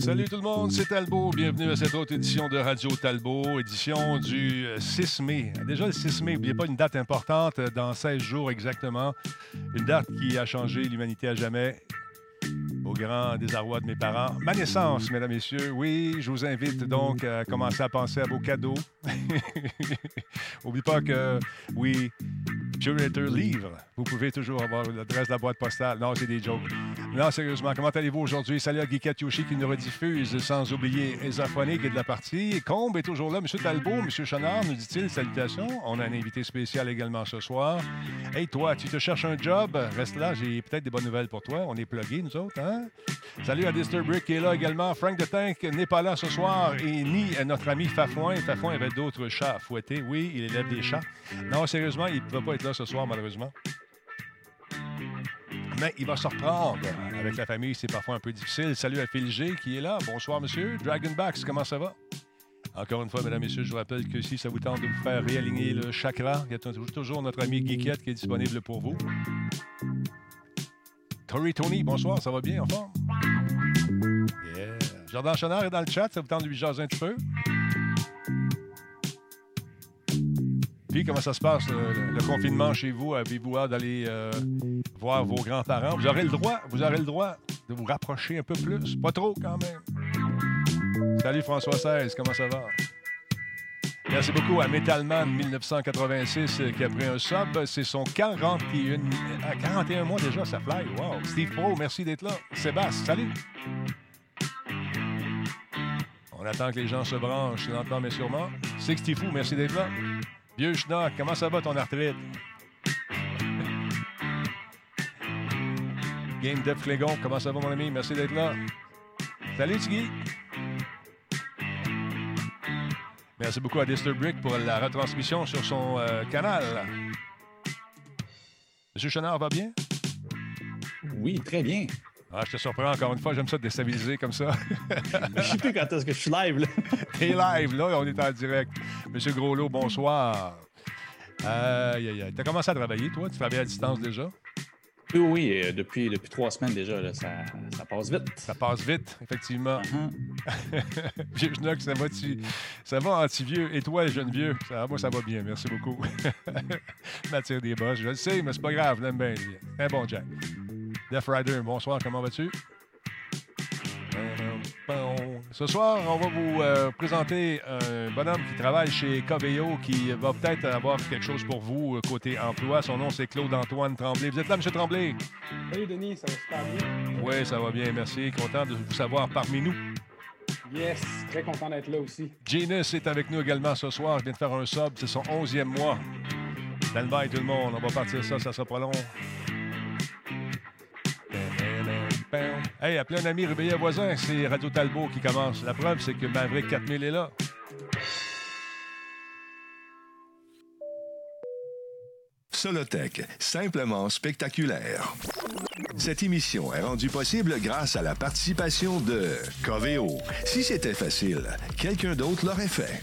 Salut tout le monde, c'est Talbot. Bienvenue à cette autre édition de Radio Talbot, édition du 6 mai. Déjà le 6 mai, n'oubliez pas une date importante, dans 16 jours exactement. Une date qui a changé l'humanité à jamais au grand désarroi de mes parents. Ma naissance, mesdames, messieurs. Oui, je vous invite donc à commencer à penser à vos cadeaux. N'oubliez pas que, oui, Curator Livre. Vous pouvez toujours avoir l'adresse de la boîte postale. Non, c'est des jokes. Non, sérieusement, comment allez-vous aujourd'hui? Salut à Geekette Yoshi qui nous rediffuse, sans oublier Esaphonique et de la partie. Combe est toujours là. Monsieur Talbot, Monsieur Chenard, nous dit-il, salutations. On a un invité spécial également ce soir. Hey, toi, tu te cherches un job? Reste là, j'ai peut-être des bonnes nouvelles pour toi. On est plugués, nous autres, hein? Salut à Disturbrick qui est là également. Frank de Tank n'est pas là ce soir et ni notre ami Fafouin. Fafouin avait d'autres chats à fouetter. Oui, il élève des chats. Non, sérieusement, il ne peut pas être là ce soir, malheureusement. Mais il va se reprendre. Avec la famille, c'est parfois un peu difficile. Salut à Phil G qui est là. Bonsoir, monsieur. Dragonbacks, comment ça va? Encore une fois, mesdames messieurs, je vous rappelle que si ça vous tente de vous faire réaligner le chakra, il y a toujours notre ami Geekette qui est disponible pour vous. Tori Tony, bonsoir, ça va bien en forme? Yeah. Jordan Chenard est dans le chat, ça vous tente de lui jaser un petit peu? Puis, comment ça se passe, le, confinement chez vous? Avez-vous hâte d'aller euh, voir vos grands-parents? Vous aurez le droit, vous aurez le droit de vous rapprocher un peu plus. Pas trop, quand même. Salut François XVI, comment ça va? Merci beaucoup à Metalman 1986 euh, qui a pris un sub. C'est son 41, 41 euh, mois déjà, ça fly. Wow. Steve Pro, merci d'être là. Sébastien, salut. On attend que les gens se branchent lentement mais sûrement. Sixty Fou, merci d'être là. Vieux Schnock, comment ça va ton arthrite? Game Dev Flégon, comment ça va mon ami? Merci d'être là. Salut Tiggy. Merci beaucoup à Disturbrick pour la retransmission sur son euh, canal. Monsieur Chenard va bien? Oui, très bien. Ah, je te surprends encore une fois, j'aime ça déstabiliser comme ça. je sais plus quand est-ce que je suis live, là. T'es live, là, on est en direct. Monsieur Groslot, bonsoir. Aïe, aïe, aïe. T'as commencé à travailler, toi? Tu travailles à distance déjà? Oui, oui, euh, depuis, depuis trois semaines déjà, là, ça, ça, passe vite. Ça passe vite, effectivement. Vieux uh ça va, ça va anti-vieux. Et toi, jeune vieux? Ça, moi, ça va bien, merci beaucoup. M'attire des bosses, je le sais, mais c'est pas grave, l'aime bien. Un bon Jack. Death Rider, bonsoir, comment vas-tu? Ce soir, on va vous euh, présenter un bonhomme qui travaille chez Coveo qui va peut-être avoir quelque chose pour vous euh, côté emploi. Son nom, c'est Claude-Antoine Tremblay. Vous êtes là, M. Tremblay? Salut, Denis, ça va super bien? Oui, ça va bien, merci. Content de vous savoir parmi nous. Yes, très content d'être là aussi. Janus est avec nous également ce soir. Il vient de faire un sub, c'est son 11e mois. Le tout le monde. On va partir ça, ça sera pas long. Hey, appelez un ami réveillé voisin, c'est Radio Talbot qui commence. La preuve, c'est que Maverick 4000 est là. Solotech, simplement spectaculaire. Cette émission est rendue possible grâce à la participation de Coveo. Si c'était facile, quelqu'un d'autre l'aurait fait.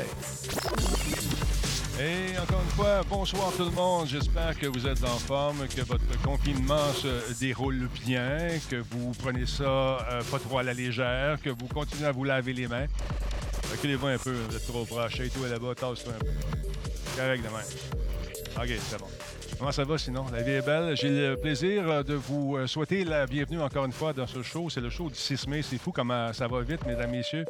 Et encore une fois, bonsoir tout le monde. J'espère que vous êtes en forme, que votre confinement se déroule bien, que vous prenez ça euh, pas trop à la légère, que vous continuez à vous laver les mains. Reculez-vous un peu, vous êtes trop proche. Et toi là-bas, tasse-toi un peu. Correct demain. OK, c'est bon. Comment ça va sinon? La vie est belle. J'ai le plaisir euh, de vous euh, souhaiter la bienvenue encore une fois dans ce show. C'est le show du 6 mai. C'est fou comment ça va vite, mesdames, messieurs.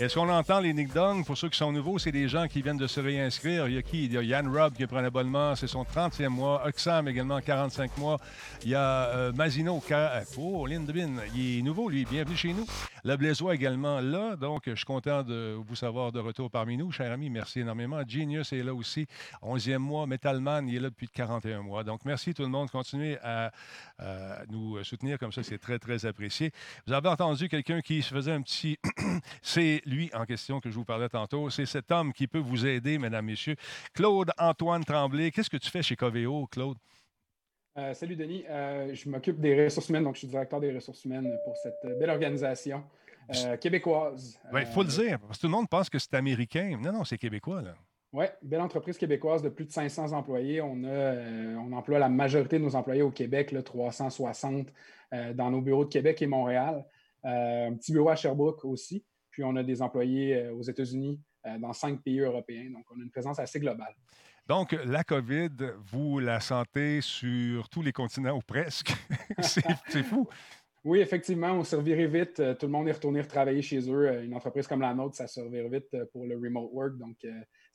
Est-ce qu'on entend les Nick Dong? Pour ceux qui sont nouveaux, c'est des gens qui viennent de se réinscrire. Il y a qui? Il y a Yann Robb qui prend un abonnement. C'est son 30e mois. Oxam également, 45 mois. Il y a euh, Mazino. Oh, Lindebin. Il est nouveau, lui. Bienvenue chez nous. Le Blaisois également là. Donc, je suis content de vous savoir de retour parmi nous, cher ami. Merci énormément. Genius est là aussi. 11e mois. Metalman, il est là depuis 41 21 mois. Donc, merci tout le monde. Continuez à, nous soutenir comme ça. C'est très, très apprécié. Vous avez entendu quelqu'un qui se faisait un petit... C'est lui en question que je vous parlais tantôt. C'est cet homme qui peut vous aider, mesdames, messieurs. Claude Antoine Tremblay. Qu'est-ce que tu fais chez Coveo, Claude? Euh, salut Denis, euh, je m'occupe des ressources humaines, donc je suis directeur des ressources humaines pour cette belle organisation euh, québécoise. Il faut le dire, parce que tout le monde pense que c'est américain. Non, non, c'est québécois. là. Oui, belle entreprise québécoise de plus de 500 employés. On, a, on emploie la majorité de nos employés au Québec, là, 360 dans nos bureaux de Québec et Montréal. un petit bureau à Sherbrooke aussi. Puis on a des employés aux États-Unis, dans cinq pays européens. Donc on a une présence assez globale. Donc, la COVID, vous la sentez sur tous les continents ou presque. c'est fou. Oui, effectivement, on servirait vite. Euh, tout le monde est retourné travailler chez eux. Euh, une entreprise comme la nôtre, ça servirait vite euh, pour le remote work. Donc,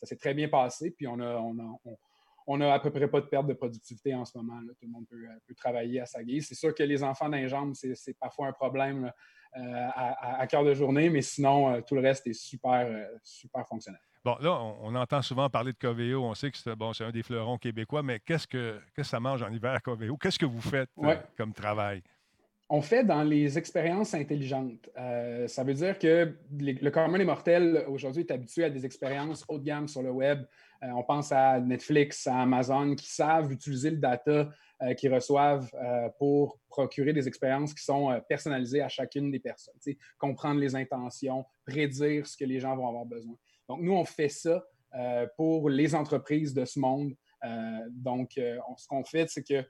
ça s'est très bien passé. Puis, on a, on a, à peu près pas de perte de productivité en ce moment. Tout le monde peut, travailler à sa guise. C'est sûr que les enfants d'un jambe, c'est parfois un problème à, à, cœur de journée, mais sinon, tout le reste est super, super fonctionnel. Bon, là, on, entend souvent parler de Coveo. On sait que c'est bon, un des fleurons québécois, mais qu'est-ce que, que ça mange en hiver, Coveo? Qu'est-ce que vous faites euh, comme travail? On fait dans les expériences intelligentes. Euh, ça veut dire que le commun des mortels aujourd'hui est habitué à des expériences haut de gamme sur le web. Euh, on pense à Netflix, à Amazon, qui savent utiliser le data qu'ils reçoivent pour procurer des expériences qui sont personnalisées à chacune des personnes. Comprendre les intentions, prédire ce que les gens vont avoir besoin. Donc, nous, on fait ça euh, pour les entreprises de ce monde. Euh, donc, euh, ce qu'on fait, c'est que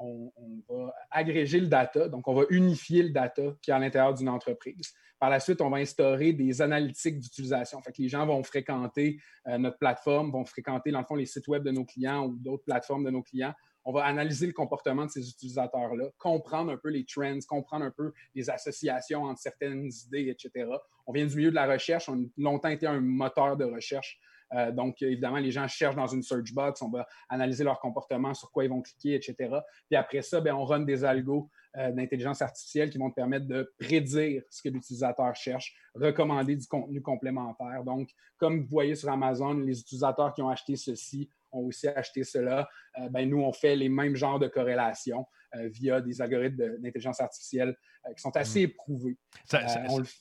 on, va agréger le data, donc on va unifier le data qui est à l'intérieur d'une entreprise. Par la suite, on va instaurer des analytiques d'utilisation. Fait que les gens vont fréquenter notre plateforme, vont fréquenter, dans le fond, les sites web de nos clients ou d'autres plateformes de nos clients. On va analyser le comportement de ces utilisateurs-là, comprendre un peu les trends, comprendre un peu les associations entre certaines idées, etc. On vient du milieu de la recherche. On a longtemps été un moteur de recherche. Euh, donc, évidemment, les gens cherchent dans une search box, on va analyser leur comportement, sur quoi ils vont cliquer, etc. Puis après ça, bien, on run des algos euh, d'intelligence artificielle qui vont te permettre de prédire ce que l'utilisateur cherche, recommander du contenu complémentaire. Donc, comme vous voyez sur Amazon, les utilisateurs qui ont acheté ceci ont aussi acheté cela. Euh, ben, nous, on fait les mêmes genres de corrélations euh, via des algorithmes d'intelligence artificielle euh, qui sont assez mm. éprouvés. Ça,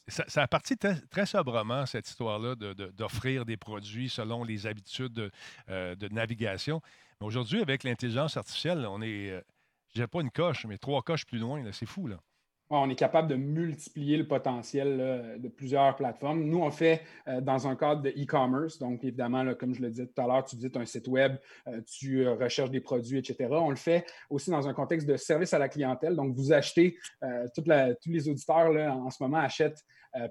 ça, a parti très, sobrement, cette histoire-là, d'offrir des produits selon les habitudes de, navigation. Mais aujourd'hui, avec l'intelligence artificielle, on est, je pas une coche, mais trois coches plus loin. C'est fou, là on est capable de multiplier le potentiel de plusieurs plateformes. Nous, on fait euh, dans un cadre de e-commerce. Donc, évidemment, comme je le disais tout à l'heure, tu visites un site web, euh, tu euh, recherches des produits, etc. On le fait aussi dans un contexte de service à la clientèle. Donc, vous achetez, toute tous les auditeurs là, en ce moment achètent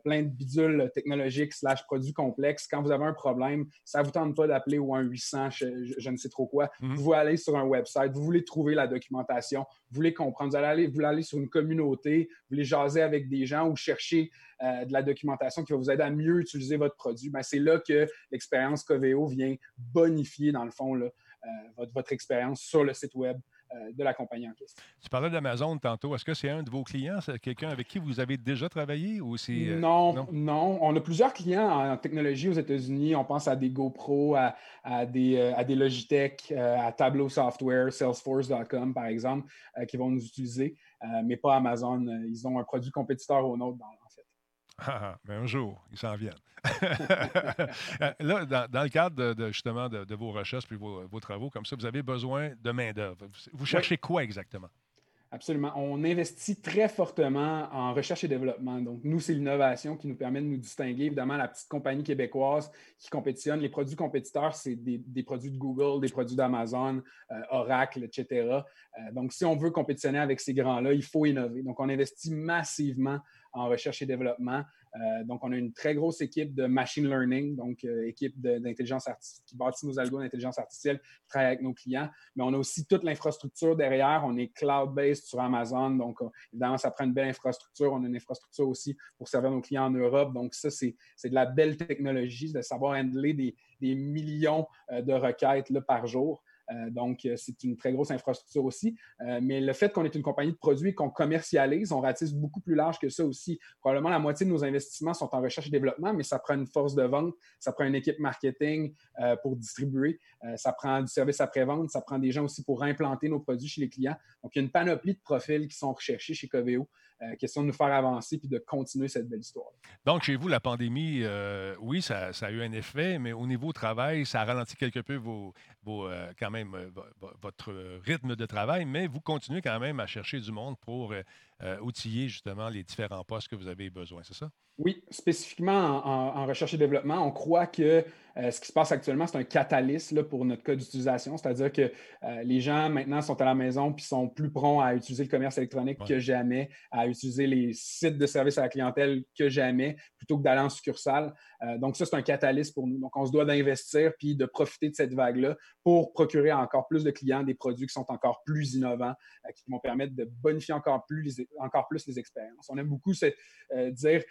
plein de bidules technologiques slash produits complexes. Quand vous avez un problème, ça ne vous tente pas d'appeler ou un 800, je, ne sais trop quoi. Mm-hmm. Vous allez sur un website, vous voulez trouver la documentation, vous voulez comprendre, vous allez aller, vous voulez aller sur une communauté, vous voulez jaser avec des gens ou chercher euh, de la documentation qui va vous aider à mieux utiliser votre produit, ben, c'est là que l'expérience Coveo vient bonifier, dans le fond, euh, votre, expérience sur le site web de la compagnie en question. Tu parlais d'Amazon tantôt. Est-ce que c'est un de vos clients? Quelqu'un avec qui vous avez déjà travaillé ou c'est. Non, non, On a plusieurs clients en, technologie aux États-Unis. On pense à des GoPro, à, des, à des Logitech, à Tableau Software, Salesforce.com, par exemple, qui vont nous utiliser. Euh, mais pas Amazon. Euh, ils ont un produit compétiteur au nôtre, ah, mais un jour, ils s'en viennent. Là, dans, le cadre de, justement de, vos recherches et vos, vos, travaux, comme ça, vous avez besoin de main-d'œuvre. Vous cherchez quoi exactement? Absolument. On investit très fortement en recherche et développement. Donc, nous, c'est l'innovation qui nous permet de nous distinguer. Évidemment, la petite compagnie québécoise qui compétitionne, les produits compétiteurs, c'est des, produits de Google, des produits d'Amazon, euh, Oracle, etc. Euh, donc, si on veut compétitionner avec ces grands-là, il faut innover. Donc, on investit massivement en recherche et développement. Euh, donc, on a une très grosse équipe de machine learning, donc euh, équipe d'intelligence artificielle qui bâtit nos algos d'intelligence artificielle, qui travaille avec nos clients. Mais on a aussi toute l'infrastructure derrière. On est cloud-based sur Amazon. Donc, euh, évidemment, ça prend une belle infrastructure. On a une infrastructure aussi pour servir nos clients en Europe. Donc, ça, c'est de la belle technologie, de savoir handler des, des millions de requêtes par jour. Donc, c'est une très grosse infrastructure aussi. mais le fait qu'on est une compagnie de produits qu'on commercialise, on ratisse beaucoup plus large que ça aussi. Probablement la moitié de nos investissements sont en recherche et développement, mais ça prend une force de vente, ça prend une équipe marketing pour distribuer, ça prend du service après-vente, ça prend des gens aussi pour implanter nos produits chez les clients. Donc, il y a une panoplie de profils qui sont recherchés chez Coveo. Euh, question de nous faire avancer puis de continuer cette belle histoire. Donc, chez vous, la pandémie, euh, oui, ça, a eu un effet, mais au niveau travail, ça a ralenti quelque peu vos, euh, quand même votre rythme de travail, mais vous continuez quand même à chercher du monde pour outiller justement les différents postes que vous avez besoin, c'est ça? Oui, spécifiquement en, recherche et développement, on croit que euh, ce qui se passe actuellement, c'est un catalyste là, pour notre cas d'utilisation, c'est-à-dire que euh, les gens maintenant sont à la maison puis sont plus prompts à utiliser le commerce électronique que jamais, à utiliser les sites de services à la clientèle que jamais, plutôt que d'aller en succursale. Euh, donc ça, c'est un catalyste pour nous. Donc on se doit d'investir puis de profiter de cette vague-là pour procurer encore plus de clients des produits qui sont encore plus innovants, qui vont permettre de bonifier encore plus les, encore plus les expériences. On aime beaucoup dire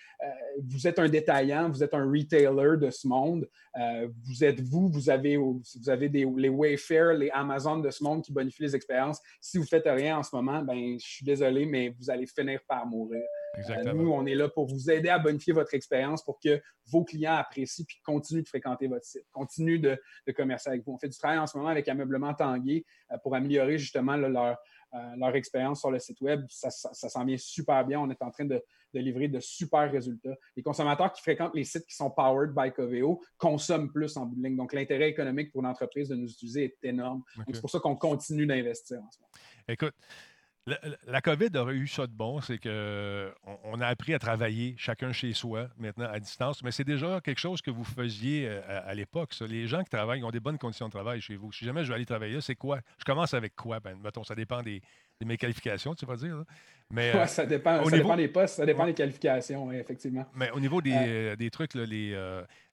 vous êtes un détaillant, vous êtes un retailer de ce monde. Euh, vous êtes vous, vous avez, vous avez les Wayfair, les Amazon de ce monde qui bonifient les expériences. Si vous ne faites rien en ce moment, ben, je suis désolé, mais vous allez finir par mourir. Euh, nous, on est là pour vous aider à bonifier votre expérience pour que vos clients apprécient puis continuent de fréquenter votre site, continuent de, de commercer avec vous. On fait du travail en ce moment avec Ameublement Tanguay euh, pour améliorer justement leur, euh, leur expérience sur le site web. Ça, s'en vient super bien. On est en train de, livrer de super résultats. Les consommateurs qui fréquentent les sites qui sont powered by Coveo consomment plus en bout de ligne. Donc, l'intérêt économique pour l'entreprise de nous utiliser est énorme. C'est pour ça qu'on continue d'investir en ce moment. Écoute, la, COVID aurait eu ça de bon, c'est qu'on on a appris à travailler chacun chez soi, maintenant à distance, mais c'est déjà quelque chose que vous faisiez euh, à, l'époque. Les gens qui travaillent ont des bonnes conditions de travail chez vous. Si jamais je vais aller travailler, c'est quoi? Je commence avec quoi? Ben, mettons, ça dépend des, de mes qualifications, tu vas dire. Mais, euh, ça dépend, ça dépend des postes, ça dépend des qualifications, effectivement. Mais au niveau des, euh, des trucs, les,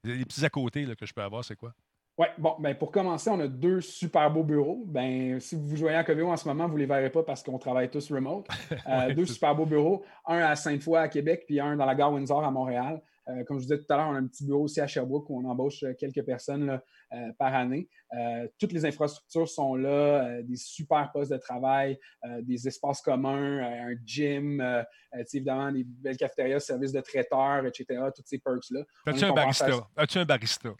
les, petits à côté que je peux avoir, c'est quoi? Oui, bon, ben pour commencer, on a deux super beaux bureaux. Ben, si vous jouez à Coveo en ce moment, vous ne les verrez pas parce qu'on travaille tous remote. Euh, deux super beaux bureaux, un à Sainte-Foy à Québec, puis un dans la gare Windsor à Montréal. Euh, comme je vous disais tout à l'heure, on a un petit bureau aussi à Sherbrooke où on embauche euh, quelques personnes par année. toutes les infrastructures sont là, des super postes de travail, des espaces communs, un gym, évidemment des belles cafétérias, services de traiteurs, etc. Toutes ces perks-là. As-tu un, barista? As-tu un barista?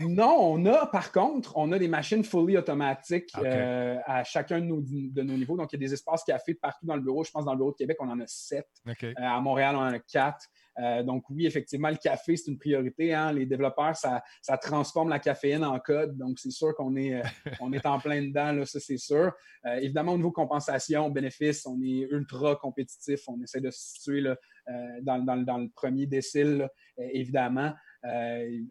non, on a par contre, on a des machines fully automatiques à chacun de nos, de nos, niveaux. Donc, il y a des espaces café partout dans le bureau. Je pense dans le bureau de Québec, on en a sept. à Montréal, on en a quatre. Euh, donc oui, effectivement, le café, c'est une priorité. Hein. Les développeurs, ça, transforme la caféine en code. Donc c'est sûr qu'on est, euh, on est en plein dedans, là, ça c'est sûr. Euh, évidemment, au niveau compensation, bénéfice, on est ultra compétitif. On essaie de se situer dans, le premier décile, évidemment.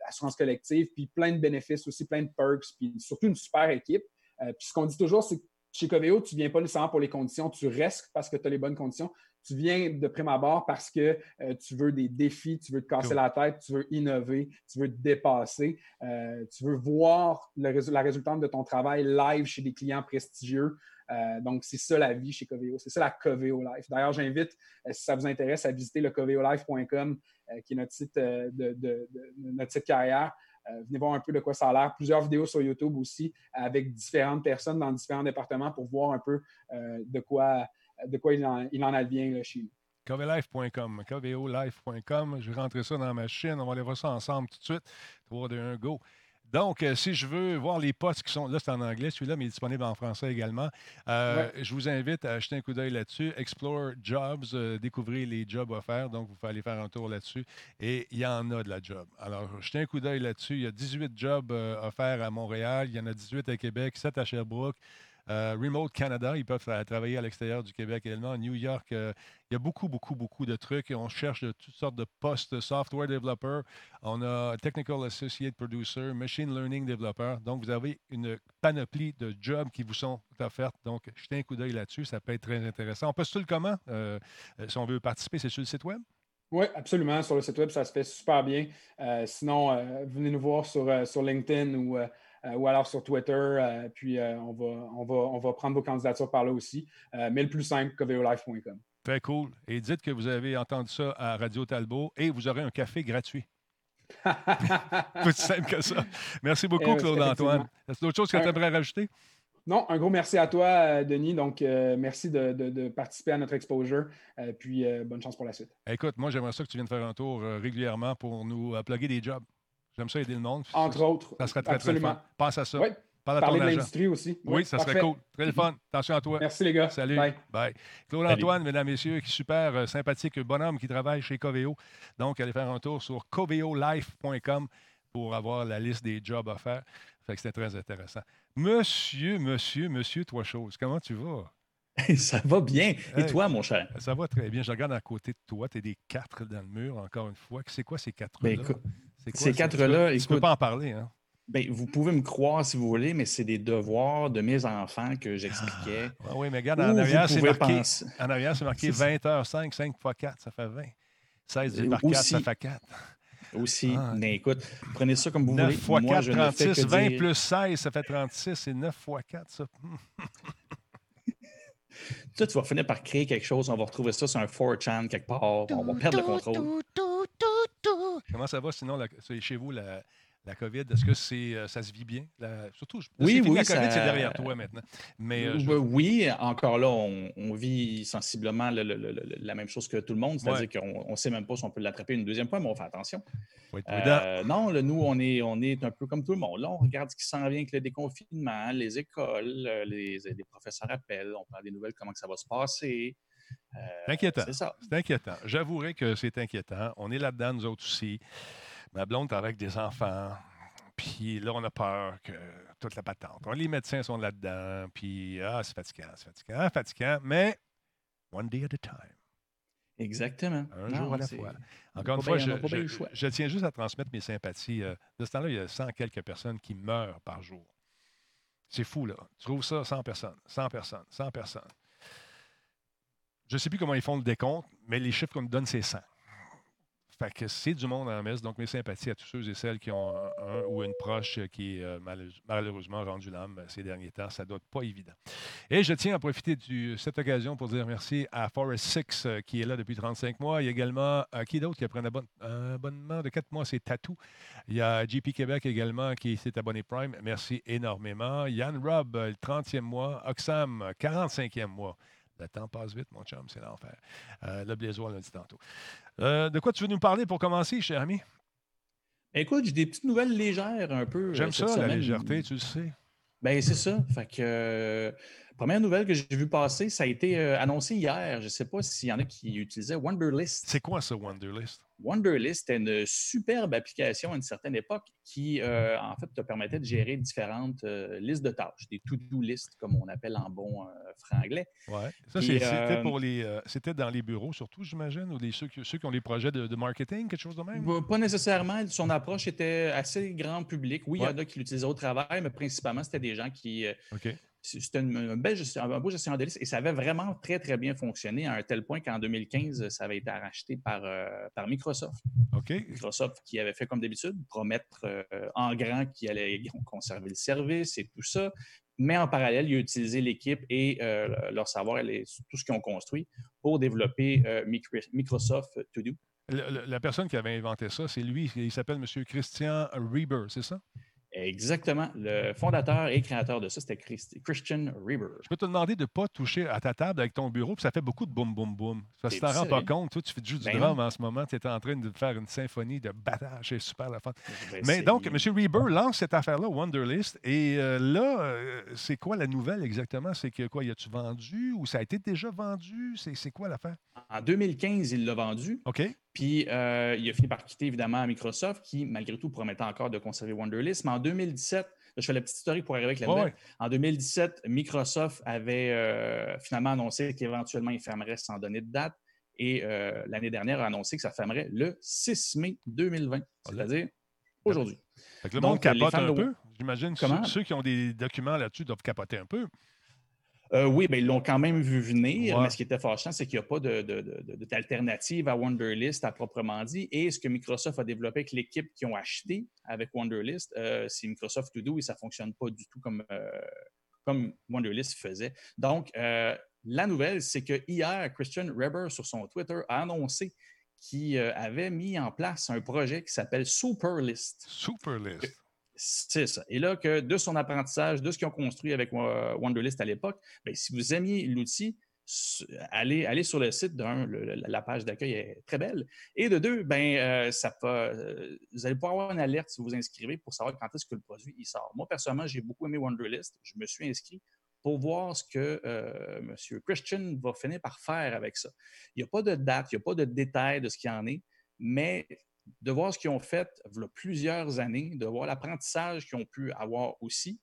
assurance collective, puis plein de bénéfices aussi, plein de perks, puis surtout une super équipe. puis ce qu'on dit toujours, c'est que chez Coveo, tu ne viens pas nécessairement pour les conditions, tu restes parce que tu as les bonnes conditions tu viens de prime abord parce que euh, tu veux des défis, tu veux te casser la tête, tu veux innover, tu veux te dépasser, euh, tu veux voir la résultante de ton travail live chez des clients prestigieux. Euh, donc, c'est ça la vie chez Coveo. C'est ça la Coveo Life. D'ailleurs, j'invite, si ça vous intéresse, à visiter le coveolife.com, qui est notre site, de, notre site carrière. venez voir un peu de quoi ça a l'air. Plusieurs vidéos sur YouTube aussi, avec différentes personnes dans différents départements pour voir un peu de quoi de quoi il en, il en advient là, chez nous. Covelife.com, covelife.com. Je vais rentrer ça dans ma machine. On va aller voir ça ensemble tout de suite. 3, 2, 1, go. Donc, euh, si je veux voir les postes qui sont là, c'est en anglais, celui-là, mais il est disponible en français également. Euh, je vous invite à jeter un coup d'œil là-dessus. Explore Jobs, euh, découvrir les jobs offerts. Donc, vous pouvez aller faire un tour là-dessus. Et il y en a de la job. Alors, jetez un coup d'œil là-dessus. Il y a 18 jobs offerts à Montréal. Il y en a 18 à Québec, 7 à Sherbrooke. Euh, Remote Canada, ils peuvent travailler à l'extérieur du Québec également. New York, euh, il y a beaucoup, beaucoup, beaucoup de trucs. On cherche de toutes sortes de postes software developer. On a technical associate producer, machine learning developer. Donc, vous avez une panoplie de jobs qui vous sont offerts. Donc, jetez un coup d'œil là-dessus. Ça peut être très intéressant. On peut le comment? Euh, si on veut participer? C'est sur le site web? Oui, absolument. Sur le site web, ça se fait super bien. sinon, venez nous voir sur, sur LinkedIn ou ou alors sur Twitter. Euh, puis euh, on, va, on, va, on va prendre vos candidatures par là aussi. mais le plus simple, coveolife.com. Très cool. Et dites que vous avez entendu ça à Radio Talbot et vous aurez un café gratuit. Plus simple que ça. Merci beaucoup, Claude-Antoine. Est-ce d'autres choses que tu aimerais rajouter? Non, un gros merci à toi, euh, Denis. Donc, euh, merci de, participer à notre exposure. Euh, puis, bonne chance pour la suite. Écoute, moi, j'aimerais ça que tu viennes faire un tour régulièrement pour nous plugger des jobs. J'aime ça aider le monde. Entre autres. Ça serait très, absolument. très fun. Pense à ça. Oui. Parler de l'industrie aussi. Oui, ça serait cool. Très fun. Attention à toi. Merci, les gars. Salut. Bye. Claude-Antoine, mesdames, messieurs, qui super sympathique bonhomme qui travaille chez Coveo. Donc, allez faire un tour sur coveolife.com pour avoir la liste des jobs à faire. Fait que c'était très intéressant. Monsieur, monsieur, monsieur, trois choses. Comment tu vas? ça va bien. Et toi, mon cher? Ça va très bien. Je regarde à côté de toi. Tu as des quatre dans le mur, encore une fois. C'est quoi ces quatre-là? Ces quatre-là, Tu ne peux pas en parler, hein? Ben, vous pouvez me croire si vous voulez, mais c'est des devoirs de mes enfants que j'expliquais. Ah, oui, mais regarde, en arrière, c'est marqué, en arrière, c'est marqué 20 h 5, 5 x 4, ça fait 20. 16 par 4, ça fait 4 aussi. Ah, mais écoute, prenez ça comme vous 9 voulez. 9 x 4, 36. 20 plus 16, ça fait 36. Et 9 x 4, ça. Toi, tu vas finir par créer quelque chose. On va retrouver ça sur un 4chan quelque part. On va perdre le contrôle. Comment ça va sinon chez vous, la, la COVID, est-ce que c'est, euh, ça se vit bien? surtout, oui, oui, la COVID, c'est derrière toi maintenant. Mais, euh, Oui, encore là, on, vit sensiblement la même chose que tout le monde, c'est-à-dire qu'on ne sait même pas si on peut l'attraper une deuxième fois, mais on fait attention. Euh, non, nous, on est, on est un peu comme tout le monde. Là, on regarde ce qui s'en vient avec le déconfinement, les écoles, les, professeurs appellent, on parle des nouvelles, comment que ça va se passer. c'est inquiétant. C'est ça. C'est inquiétant. J'avouerai que c'est inquiétant. On est là-dedans, nous autres aussi. Ma blonde est avec des enfants. Puis là, on a peur que toute la patente. Les médecins sont là-dedans. Puis, ah, c'est fatigant, c'est fatigant, fatigant. Mais, one day at a time. Exactement. Un jour à la fois. Encore une fois, je, tiens juste à transmettre mes sympathies. Euh, de ce temps-là, il y a 100 quelques personnes qui meurent par jour. C'est fou, là. Tu trouves ça 100 personnes, 100 personnes, 100 personnes. Je ne sais plus comment ils font le décompte, mais les chiffres qu'on nous donne, c'est 100. Fait que c'est du monde en messe. Donc, mes sympathies à tous ceux et celles qui ont un, ou une proche qui est euh, malheureusement rendu l'âme ces derniers temps. Ça doit être pas évident. Et je tiens à profiter de cette occasion pour dire merci à Forest Six euh, qui est là depuis 35 mois. Il y a également euh, qui d'autre qui a pris un, abonnement de 4 mois, c'est Tatou. Il y a JP Québec également qui s'est abonné Prime. Merci énormément. Yann Robb, le 30e mois. Oxam, 45e mois. Le temps passe vite, mon chum, c'est l'enfer. Euh, le Blaisois l'a dit tantôt. Euh, de quoi tu veux nous parler pour commencer, cher ami? Écoute, j'ai des petites nouvelles légères un peu. Euh, J'aime ça, la légèreté, tu le sais. Ben, c'est ça. Fait que, première nouvelle que j'ai vue passer, ça a été annoncé hier. Je ne sais pas s'il y en a qui utilisaient Wonderlist. C'est quoi ça, Wonderlist? Wonderlist est une superbe application à une certaine époque qui, euh, en fait, te permettait de gérer différentes euh, listes de tâches, des to-do lists, comme on appelle en bon euh, franglais. Oui. Ça, c'était pour les. c'était dans les bureaux, surtout, j'imagine, ou les, ceux, qui, ceux qui ont les projets de, marketing, quelque chose de même? Pas nécessairement. Son approche était assez grand public. Oui, il y en a qui l'utilisaient au travail, mais principalement, c'était des gens qui. C'était un, bel un beau gestionnaire de liste et ça avait vraiment très, très bien fonctionné à un tel point qu'en 2015, ça avait été racheté par, euh, par Microsoft. Microsoft qui avait fait comme d'habitude, promettre euh, en grand qu'ils allaient conserver le service et tout ça. Mais en parallèle, il a utilisé l'équipe et euh, leur savoir et tout ce qu'ils ont construit pour développer Microsoft To Do. La, personne qui avait inventé ça, c'est lui. Il s'appelle M. Christian Reber, c'est ça? Exactement. Le fondateur et créateur de ça, c'était Christian Reber. Je peux te demander de ne pas toucher à ta table avec ton bureau, puis ça fait beaucoup de boum, boum, boum. Parce que tu t'en rends pas compte. Toi, tu fais juste du ben drum en ce moment. Tu es en train de faire une symphonie de battage. C'est super la fun. Ben, Mais donc, M. Reber lance cette affaire-là, Wonderlist. Et euh, là, euh, c'est quoi la nouvelle exactement? C'est que quoi, y a-tu vendu ou ça a été déjà vendu? C'est quoi l'affaire? En 2015, il l'a vendu. OK. Puis euh, il a fini par quitter évidemment Microsoft, qui malgré tout promettait encore de conserver Wonderlist. Mais en 2017, je fais la petite historique pour arriver avec la nouvelle. En 2017, Microsoft avait euh, finalement annoncé qu'éventuellement il fermerait sans donner de date. Et euh, l'année dernière a annoncé que ça fermerait le 6 mai 2020, c'est-à-dire aujourd'hui. le monde capote un peu. J'imagine que ceux qui ont des documents là-dessus doivent capoter un peu. Euh, oui, ben, ils l'ont quand même vu venir, mais ce qui était fâchant, c'est qu'il n'y a pas d'alternative de, à Wonderlist à proprement dit. Et ce que Microsoft a développé avec l'équipe qui ont acheté avec Wonderlist, euh, c'est Microsoft To Do et ça ne fonctionne pas du tout comme, euh, comme Wonderlist faisait. Donc, la nouvelle, c'est que hier, Christian Reber, sur son Twitter, a annoncé qu'il avait mis en place un projet qui s'appelle Superlist. Superlist C'est ça. Et là, que de son apprentissage, de ce qu'ils ont construit avec Wonderlist à l'époque, ben, si vous aimiez l'outil, allez, sur le site. D'un, la page d'accueil est très belle. Et de deux, ben, euh, ça euh, vous allez pouvoir avoir une alerte si vous vous inscrivez pour savoir quand est-ce que le produit sort. Moi, personnellement, j'ai beaucoup aimé Wonderlist. Je me suis inscrit pour voir ce que euh, M. Christian va finir par faire avec ça. Il n'y a pas de date, il n'y a pas de détails de ce qu'il en est, mais de voir ce qu'ils ont fait il y a plusieurs années, de voir l'apprentissage qu'ils ont pu avoir aussi,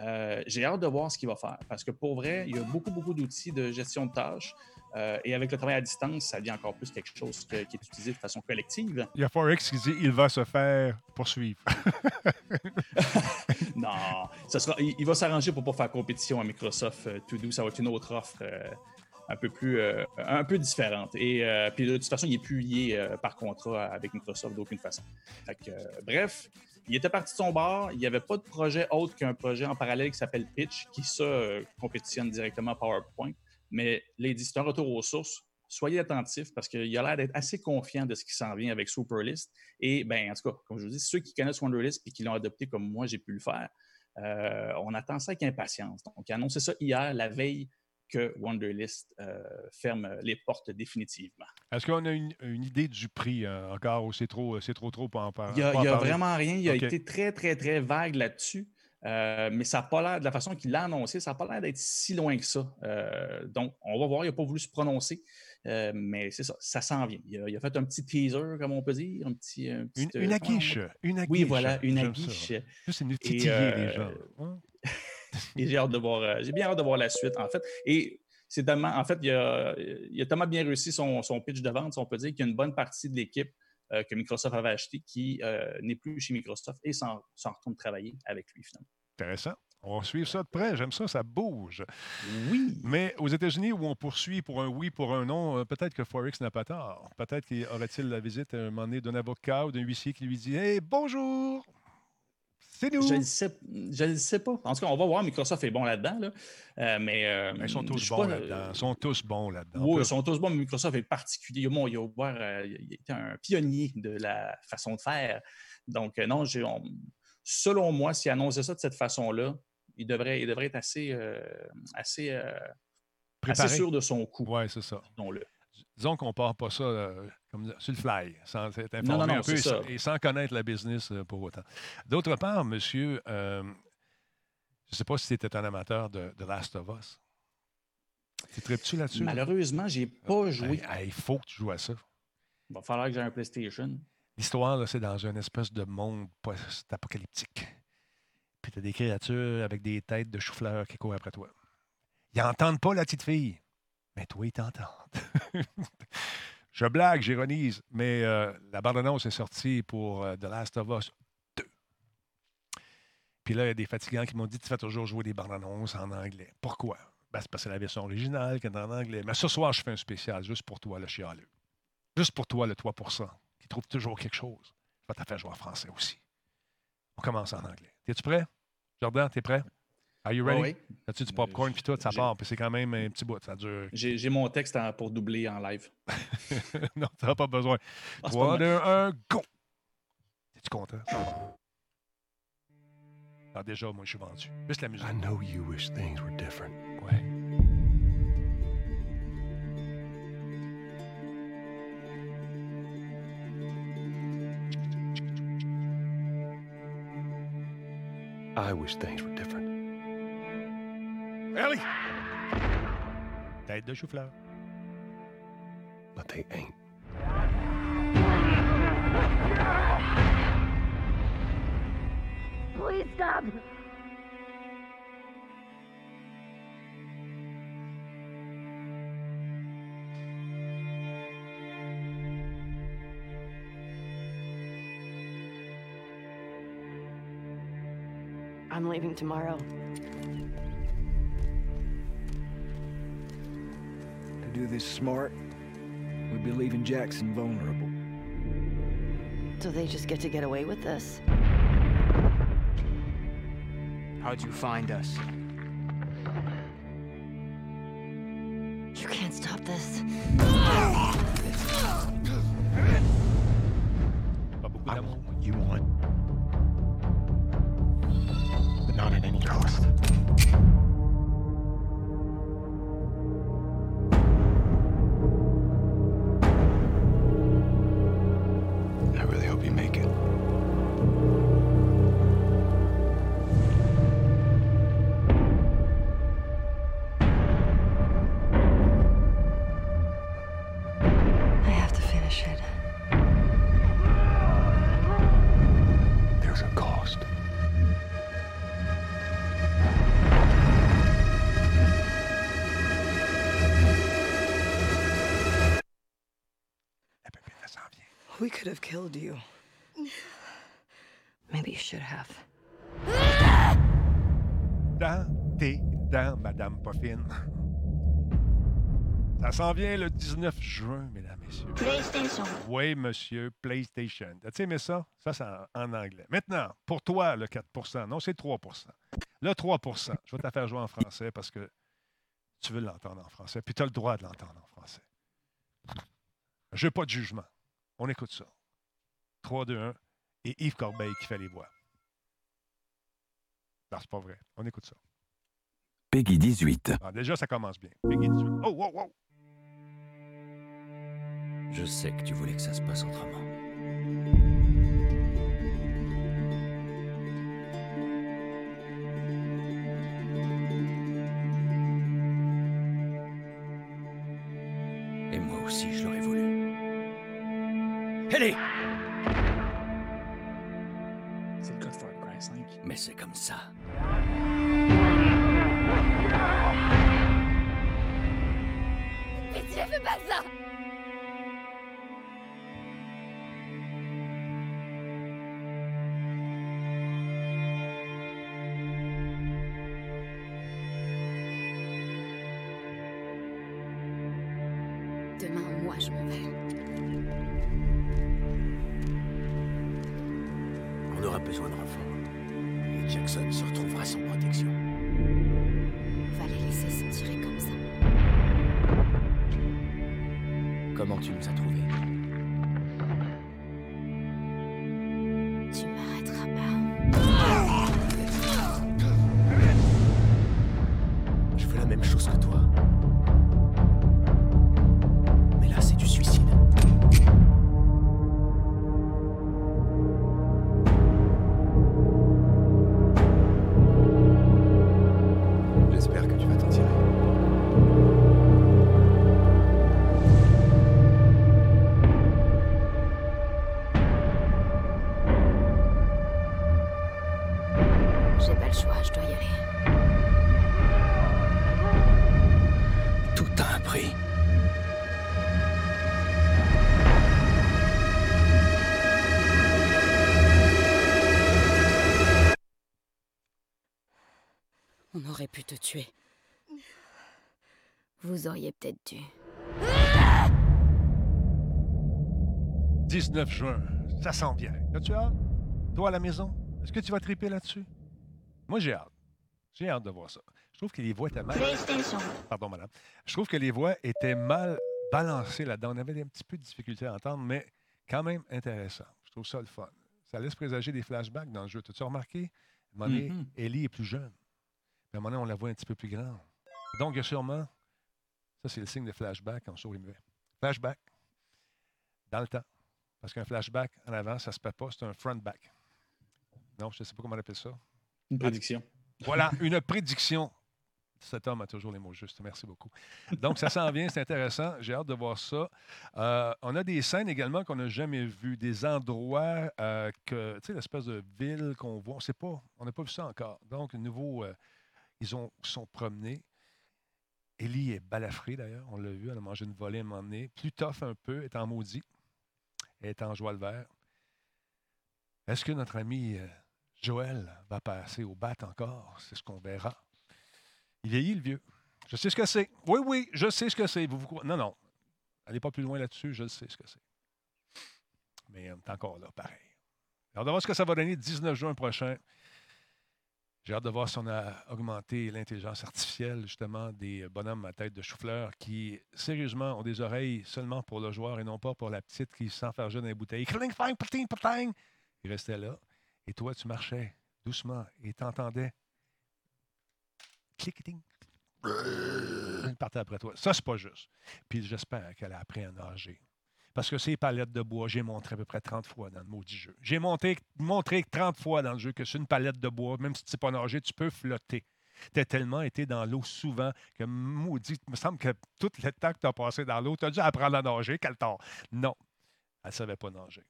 euh, j'ai hâte de voir ce qu'il va faire parce que pour vrai, il y a beaucoup, beaucoup d'outils de gestion de tâches. Euh, et avec le travail à distance, ça devient encore plus quelque chose qui est utilisé de façon collective. Il y a Forex qui dit il va se faire poursuivre. non, ça sera, il, va s'arranger pour ne pas faire compétition à Microsoft euh, To Do. Ça va être une autre offre un peu plus un peu différente. Et puis de toute façon, il n'est plus lié par contrat avec Microsoft d'aucune façon. bref, il était parti de son bar. Il n'y avait pas de projet autre qu'un projet en parallèle qui s'appelle Pitch, qui, ça, euh, compétitionne directement PowerPoint. Mais les c'est un retour aux sources. Soyez attentifs parce qu'il a l'air d'être assez confiant de ce qui s'en vient avec Superlist. Et, ben, en tout cas, comme je vous dis, ceux qui connaissent Wonderlist et qui l'ont adopté comme moi, j'ai pu le faire, euh, on attend ça avec impatience. Donc, il a annoncé ça hier, la veille que Wonderlist euh, ferme les portes définitivement. Est-ce qu'on a une, idée du prix euh, encore ou c'est trop, c'est trop trop pour en, parler? Il n'y a, vraiment rien. Il a été très, très, très vague là-dessus. Euh, mais ça n'a pas l'air, de la façon qu'il l'a annoncé, ça n'a pas l'air d'être si loin que ça. donc, on va voir, il n'a pas voulu se prononcer, mais c'est ça, ça s'en vient. Il a, fait un petit teaser, comme on peut dire, un petit. une, une, aguiche, une aguiche. Oui, voilà, une aguiche. C'est une titiller, les gens. Et j'ai hâte de voir, euh, j'ai bien hâte de voir la suite, en fait. Et c'est tellement, en fait, il a, tellement bien réussi son, pitch de vente, on peut dire qu'il y a une bonne partie de l'équipe euh, que Microsoft avait acheté qui euh, n'est plus chez Microsoft et s'en retourne travailler avec lui, finalement. Intéressant. On va suivre ça de près. J'aime ça, ça bouge. Oui. Mais aux États-Unis, où on poursuit pour un oui, pour un non, peut-être que Forex n'a pas tort. Peut-être qu'il aurait-il la visite à un moment donné d'un avocat ou d'un huissier qui lui dit Hey, bonjour je ne sais, je sais pas. En tout cas, on va voir. Microsoft est bon là-dedans. Là. Euh, mais, euh, ils sont tous bons là-dedans. Ils sont tous bons là-dedans. Oui, ils sont tous bons, mais Microsoft est particulier. Bon, il, a ouvert, euh, il était un pionnier de la façon de faire. Donc, non, selon moi, s'il annonçait ça de cette façon-là, il devrait, il devrait être assez, assez, assez sûr de son coup. Oui, c'est ça. -le. Disons qu'on ne part pas ça euh, comme sur le fly, sans être informé un peu et, sans connaître la business euh, pour autant. D'autre part, monsieur, euh, je ne sais pas si tu étais un amateur de, Last of Us. Tu tripes-tu là-dessus? Malheureusement, je n'ai pas joué. Il faut que tu joues à ça. Il va falloir que j'ai un PlayStation. L'histoire, c'est dans une espèce de monde post-apocalyptique. Puis tu as des créatures avec des têtes de chou-fleurs qui courent après toi. Ils n'entendent pas la petite fille. Mais toi, ils t'entendent. je blague, j'ironise, mais euh, la bande-annonce est sortie pour euh, The Last of Us 2. Puis là, il y a des fatigants qui m'ont dit Tu fais toujours jouer des bandes-annonces en anglais. Pourquoi? Ben, C'est parce que c'est la version originale qui est en anglais. Mais ce soir, je fais un spécial juste pour toi, le chialeux. Juste pour toi, le 3% qui trouve toujours quelque chose. Je vais te faire jouer en français aussi. On commence en anglais. Es-tu prêt? Jordan, t'es prêt? Are you ready? Oui. As-tu du popcorn puis tout, ça part, puis c'est quand même un petit bout, ça dure. J'ai mon texte pour doubler en live. non, tu n'as pas besoin. 3, 2, 1, go! Es-tu content? Ah, déjà, moi, je suis vendu. Juste la musique. I know you wish things were different. Ouais. I wish things were different. Ellie! Tête de chou-fleur. But they ain't. Please stop! I'm leaving tomorrow. This smart, we'd be leaving Jackson vulnerable. So they just get to get away with this? How'd you find us? We could have killed you. Maybe you should have. Dans tes dents, Madame Poffine. Ça s'en vient le 19 juin, mesdames, messieurs. PlayStation. Oui, monsieur, PlayStation. As-tu aimé ça? Ça, c'est en, en anglais. Maintenant, pour toi, le 4% non, c'est 3% Le 3% je vais te la faire jouer en français parce que tu veux l'entendre en français, puis tu as le droit de l'entendre en français. Je n'ai pas de jugement. On écoute ça. 3, 2, 1. Et Yves Corbeil qui fait les voix. Non, c'est pas vrai. On écoute ça. Peggy 18. Ah, déjà, ça commence bien. Peggy 18. Oh, wow, wow. Je sais que tu voulais que ça se passe autrement. Allez J'espère Vous auriez peut-être dû. 19 juin, ça sent bien. As-tu hâte? Toi à la maison, est-ce que tu vas triper là-dessus? Moi, j'ai hâte. J'ai hâte de voir ça. Je trouve que les voix étaient mal. Pardon, madame. Je trouve que les voix étaient mal balancées là-dedans. On avait un petit peu de difficulté à entendre, mais quand même intéressant. Je trouve ça le fun. Ça laisse présager des flashbacks dans le jeu. T'as-tu remarqué? À un moment donné, Mhm. Ellie est plus jeune. À un moment donné, on la voit un petit peu plus grande. Donc, il y a sûrement, ça c'est le signe de flashback en show muet. Flashback, dans le temps. Parce qu'un flashback en avant, ça se fait pas, c'est un front back. Non, je ne sais pas comment on appelle ça. Une prédiction. Voilà, une prédiction. Cet homme a toujours les mots justes. Merci beaucoup. Donc, ça s'en vient, c'est intéressant. J'ai hâte de voir ça. Euh, on a des scènes également qu'on n'a jamais vues, des endroits euh, que, tu sais, l'espèce de ville qu'on voit, on ne sait pas, on n'a pas vu ça encore. Donc, nouveau, euh, ils ont sont promenés. Ellie est balafrée d'ailleurs, on l'a vu, elle a mangé une volée à un moment donné. Plus tough un peu, en maudit. Est en joie le vert. Est-ce que notre ami euh, Joël va passer au bat encore? C'est ce qu'on verra. Il vieillit, le vieux. Je sais ce que c'est. Oui, oui, je sais ce que c'est. Vous, vous Non, non. Allez pas plus loin là-dessus, je sais ce que c'est. Mais on est encore là, pareil. Alors, de voir ce que ça va donner le 19 juin prochain. J'ai hâte de voir si on a augmenté l'intelligence artificielle, justement, des bonhommes à tête de chou-fleur qui, sérieusement, ont des oreilles seulement pour le joueur et non pas pour la petite qui s'enfargeait dans les bouteilles. Il restait là. Et toi, tu marchais doucement et t'entendais clic-ting. Il partait après toi. Ça, c'est pas juste. Puis j'espère qu'elle a appris à nager. Parce que ces palettes de bois, j'ai montré à peu près 30 fois dans le maudit jeu. J'ai montré, montré 30 fois dans le jeu que c'est une palette de bois, même si tu ne sais pas nager, tu peux flotter. Tu as tellement été dans l'eau souvent que, maudit, il me semble que tout le temps que tu as passé dans l'eau, tu as dû apprendre à nager, quel tort. Non, elle ne savait pas nager.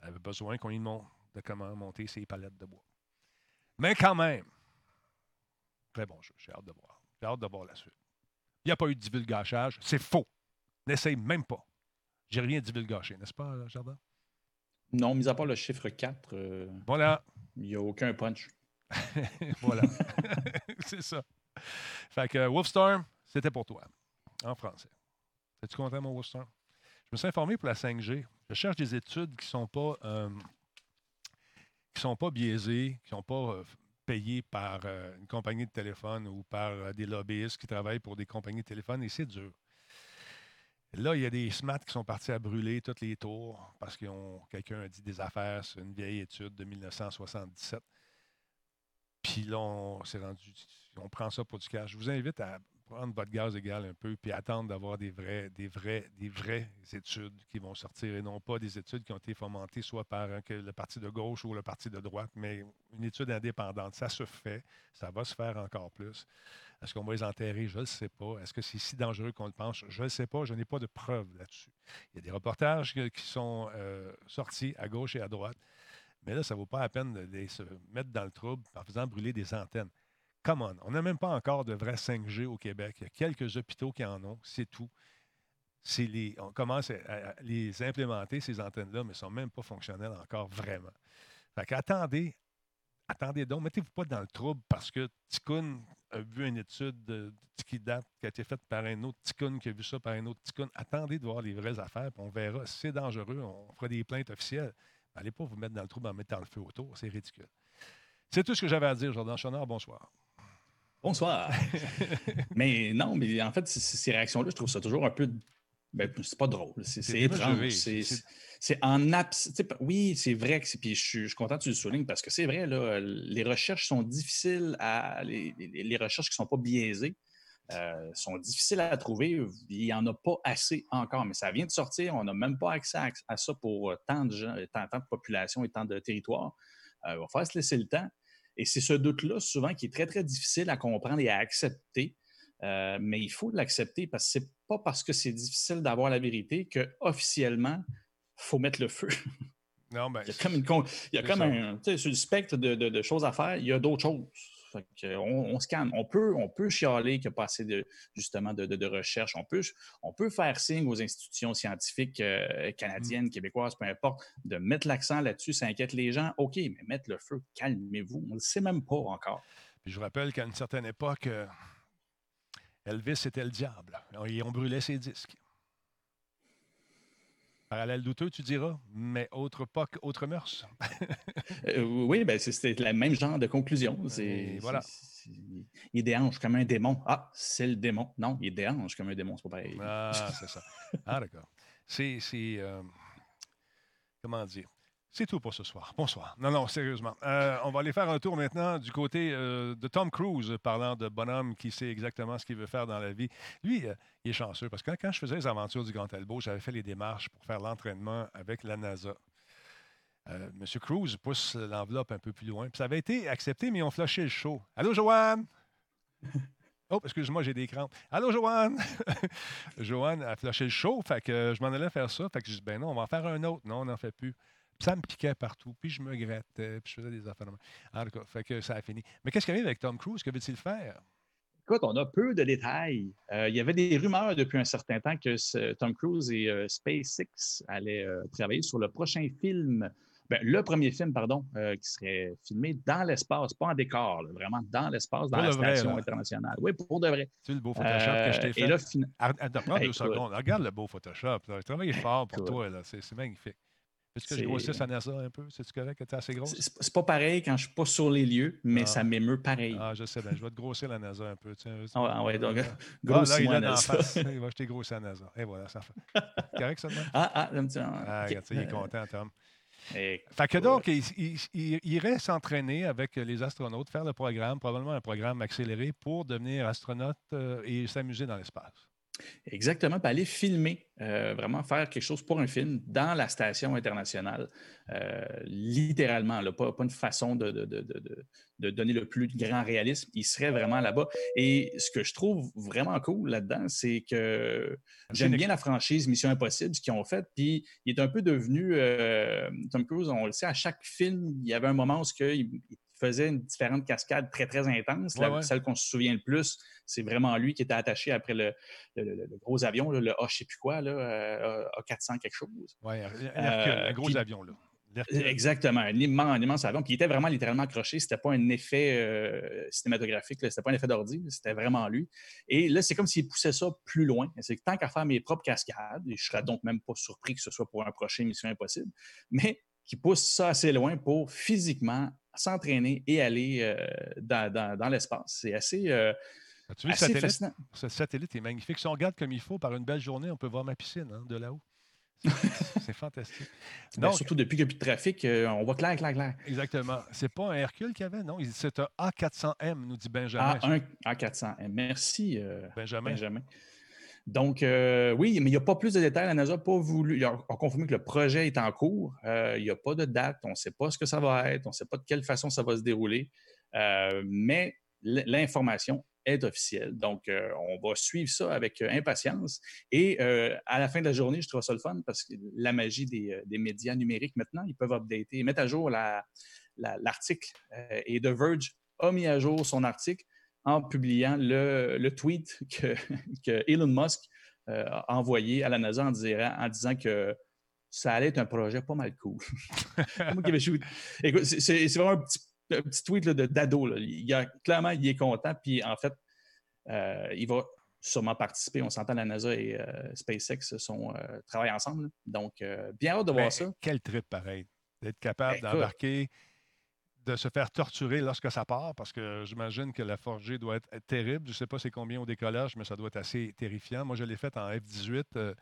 Elle avait besoin qu'on lui montre de comment monter ses palettes de bois. Mais quand même, très bon jeu. J'ai hâte de voir. J'ai hâte de voir la suite. Il n'y a pas eu de divulgachage. C'est faux. N'essaye même pas. J'ai rien divulgaché, n'est-ce pas, Jardin? Non, mis à part le chiffre 4, euh, voilà. il n'y a aucun punch. voilà. c'est ça. Fait que Wolfstorm, c'était pour toi, en français. Es-tu content, mon Wolfstorm? Je me suis informé pour la 5G. Je cherche des études qui ne sont pas euh, qui sont pas biaisées, qui ne sont pas euh, payées par euh, une compagnie de téléphone ou par des lobbyistes qui travaillent pour des compagnies de téléphone, et c'est dur. Là, il y a des SMAT qui sont partis à brûler toutes les tours parce que quelqu'un a dit des affaires sur une vieille étude de 1977. Puis là, on rendu, on prend ça pour du cash. Je vous invite à prendre votre gaz égal un peu, puis attendre d'avoir des vrais, des vrais, des vraies études qui vont sortir et non pas des études qui ont été fomentées soit par le parti de gauche ou le parti de droite, mais une étude indépendante. Ça se fait, ça va se faire encore plus. Est-ce qu'on va les enterrer? Je ne sais pas. Est-ce que c'est si dangereux qu'on le pense? Je ne sais pas. Je n'ai pas de preuves là-dessus. Il y a des reportages qui sont euh, sortis à gauche et à droite. Mais là, ça ne vaut pas la peine de, se mettre dans le trouble en faisant brûler des antennes. Come on, on n'a même pas encore de vrai 5G au Québec. Il y a quelques hôpitaux qui en ont, c'est tout. Les, on commence à, les implémenter, ces antennes-là, mais elles ne sont même pas fonctionnelles encore vraiment. Fait qu'attendez, attendez donc, mettez-vous pas dans le trouble parce que Tikkun a vu une étude qui date, qui a été faite par un autre Tikkun, qui a vu ça par un autre Tikkun. Attendez de voir les vraies affaires, puis on verra. Si c'est dangereux, on fera des plaintes officielles. Allez pas vous mettre dans le trouble en mettant le feu autour, c'est ridicule. C'est tout ce que j'avais à dire, Jordan Chonard. Bonsoir. Bonsoir. mais non, mais en fait, ces réactions-là, je trouve ça toujours un peu. Ben, c'est pas drôle. C'est étrange. C'est en abs. Oui, c'est vrai que Puis je suis, content que tu le soulignes parce que c'est vrai, les recherches sont difficiles à. Les, les recherches qui ne sont pas biaisées. Euh, sont difficiles à trouver. Il n'y en a pas assez encore, mais ça vient de sortir. On n'a même pas accès à, ça pour tant de gens, tant, de population et tant de territoires. Euh, il va falloir se laisser le temps. Et c'est ce doute-là, souvent, qui est très, très difficile à comprendre et à accepter. Euh, mais il faut l'accepter parce que c'est pas parce que c'est difficile d'avoir la vérité qu'officiellement, il faut mettre le feu. Non, ben, il y a comme, une, il y a comme un. Sur le spectre de, de, choses à faire, il y a d'autres choses. on, se calme. On peut, on peut chialer qu'il n'y a pas assez de, justement de, de, recherche. On peut, on peut faire signe aux institutions scientifiques euh, canadiennes, mm. québécoises, peu importe, de mettre l'accent là-dessus. Ça inquiète les gens. OK, mais mettre le feu, calmez-vous. On ne le sait même pas encore. je vous rappelle qu'à une certaine époque, euh, Elvis était le diable. Et on brûlait ses disques. Parallèle douteux, tu diras, mais autre époque, autre mœurs? Euh, oui, ben c'est le même genre de conclusion. C'est, voilà. il déhanche comme un démon. Ah, c'est le démon. Non, il déhanche comme un démon, c'est pas pareil. Ah, c'est ça. Ah, d'accord. C'est. Euh, comment dire? C'est tout pour ce soir. Bonsoir. Non, non, sérieusement. Euh, on va aller faire un tour maintenant du côté euh, de Tom Cruise, parlant de bonhomme qui sait exactement ce qu'il veut faire dans la vie. Lui, euh, il est chanceux parce que quand, je faisais les aventures du Grand j'avais fait les démarches pour faire l'entraînement avec la NASA. Monsieur Cruise pousse l'enveloppe un peu plus loin. Puis ça avait été accepté, mais ils ont flashé le show. Allô, Joanne? Oh, excuse-moi, j'ai des crampes. Allô, Joanne? Joanne a flashé le show, fait que je m'en allais faire ça. Fait que je dis, ben non, on va en faire un autre. Non, on n'en fait plus ça me piquait partout, puis je me grattais, puis je faisais des affaires. En tout cas, fait que ça a fini. Mais qu'est-ce qui arrive avec Tom Cruise? Que veut-il faire? Écoute, on a peu de détails. Euh, il y avait des rumeurs depuis un certain temps que Tom Cruise et euh, SpaceX allaient euh, travailler sur le prochain film, ben, le premier film, pardon, qui serait filmé dans l'espace, pas en décor, vraiment dans l'espace, dans la station internationale. Oui, pour de vrai. C'est le beau Photoshop que je t'ai fait. Et là, fin... deux secondes. Regarde le beau Photoshop. Là. Travaille fort pour toi. C'est magnifique. Est-ce que je grossisse à NASA un peu? C'est-tu correct que tu es assez grosse? C'est pas pareil quand je suis pas sur les lieux, mais ah. ça m'émeut pareil. Ah, je sais, ben, je vais te grossir la NASA un peu. Tiens, ah, ouais, donc, ah, là, il est en face. Il va jeter grossir la NASA. Et voilà, ça fait. correct, ça, Ah, ah, un petit... ah regarde, il est content, Tom. fait que donc, il, il, irait s'entraîner avec les astronautes, faire le programme, probablement un programme accéléré pour devenir astronaute euh, et s'amuser dans l'espace. Exactement, puis aller filmer, euh, vraiment faire quelque chose pour un film dans la station internationale, euh, littéralement, là, pas, une façon de, de, donner le plus grand réalisme, il serait vraiment là-bas. Et ce que je trouve vraiment cool là-dedans, c'est que j'aime bien la franchise Mission Impossible, ce qu'ils ont fait, puis il est un peu devenu, euh, Tom Cruise, on le sait, à chaque film, il y avait un moment où il, faisait une différente cascade très, très intense. Celle qu'on se souvient le plus, c'est vraiment lui qui était attaché après le, gros avion, le A, je ne sais plus quoi, là, A400 quelque chose. Oui, un gros avion. Là. Exactement, un immense, avion. Puis il était vraiment littéralement accroché. C'était pas un effet euh, cinématographique, c'était pas un effet d'ordi, c'était vraiment lui. Et là, c'est comme s'il poussait ça plus loin. C'est que tant qu'à faire mes propres cascades, et je serais donc même pas surpris que ce soit pour un prochain Mission Impossible, mais qui pousse ça assez loin pour physiquement s'entraîner et aller euh, dans, l'espace. C'est assez. Euh, tu vu, assez fascinant. Ce satellite est magnifique. Si on regarde comme il faut, par une belle journée, on peut voir ma piscine hein, de là-haut. c'est fantastique. Ben, surtout depuis qu'il n'y a plus de trafic, euh, on voit clair, clair, clair. Exactement. C'est pas un Hercule qu'il y avait, non? C'est un A400M, nous dit Benjamin. Ah, un A400M. Merci, euh, Benjamin. Donc, euh, oui, mais il n'y a pas plus de détails. La NASA n'a pas voulu. Il a, confirmé que le projet est en cours. il n'y a pas de date. On ne sait pas ce que ça va être. On ne sait pas de quelle façon ça va se dérouler. mais l'information est officielle. Donc, euh, on va suivre ça avec euh, impatience. Et euh, à la fin de la journée, je trouve ça le fun parce que la magie des, médias numériques maintenant, ils peuvent updater, mettre à jour l'article. et The Verge a mis à jour son article en publiant le, tweet que, Elon Musk a envoyé à la NASA en, en disant que ça allait être un projet pas mal cool. C'est vraiment un petit un petit tweet de d'ado. Il a, clairement, il est content. Puis en fait, euh, il va sûrement participer. On s'entend, la NASA et euh, SpaceX sont, euh, travaillent ensemble. Donc, bien hâte de voir ça. Quel trip pareil. D'être capable d'embarquer, de se faire torturer lorsque ça part, parce que j'imagine que la forgée doit être terrible. Je ne sais pas c'est combien au décollage, mais ça doit être assez terrifiant. Moi, je l'ai fait en F-18.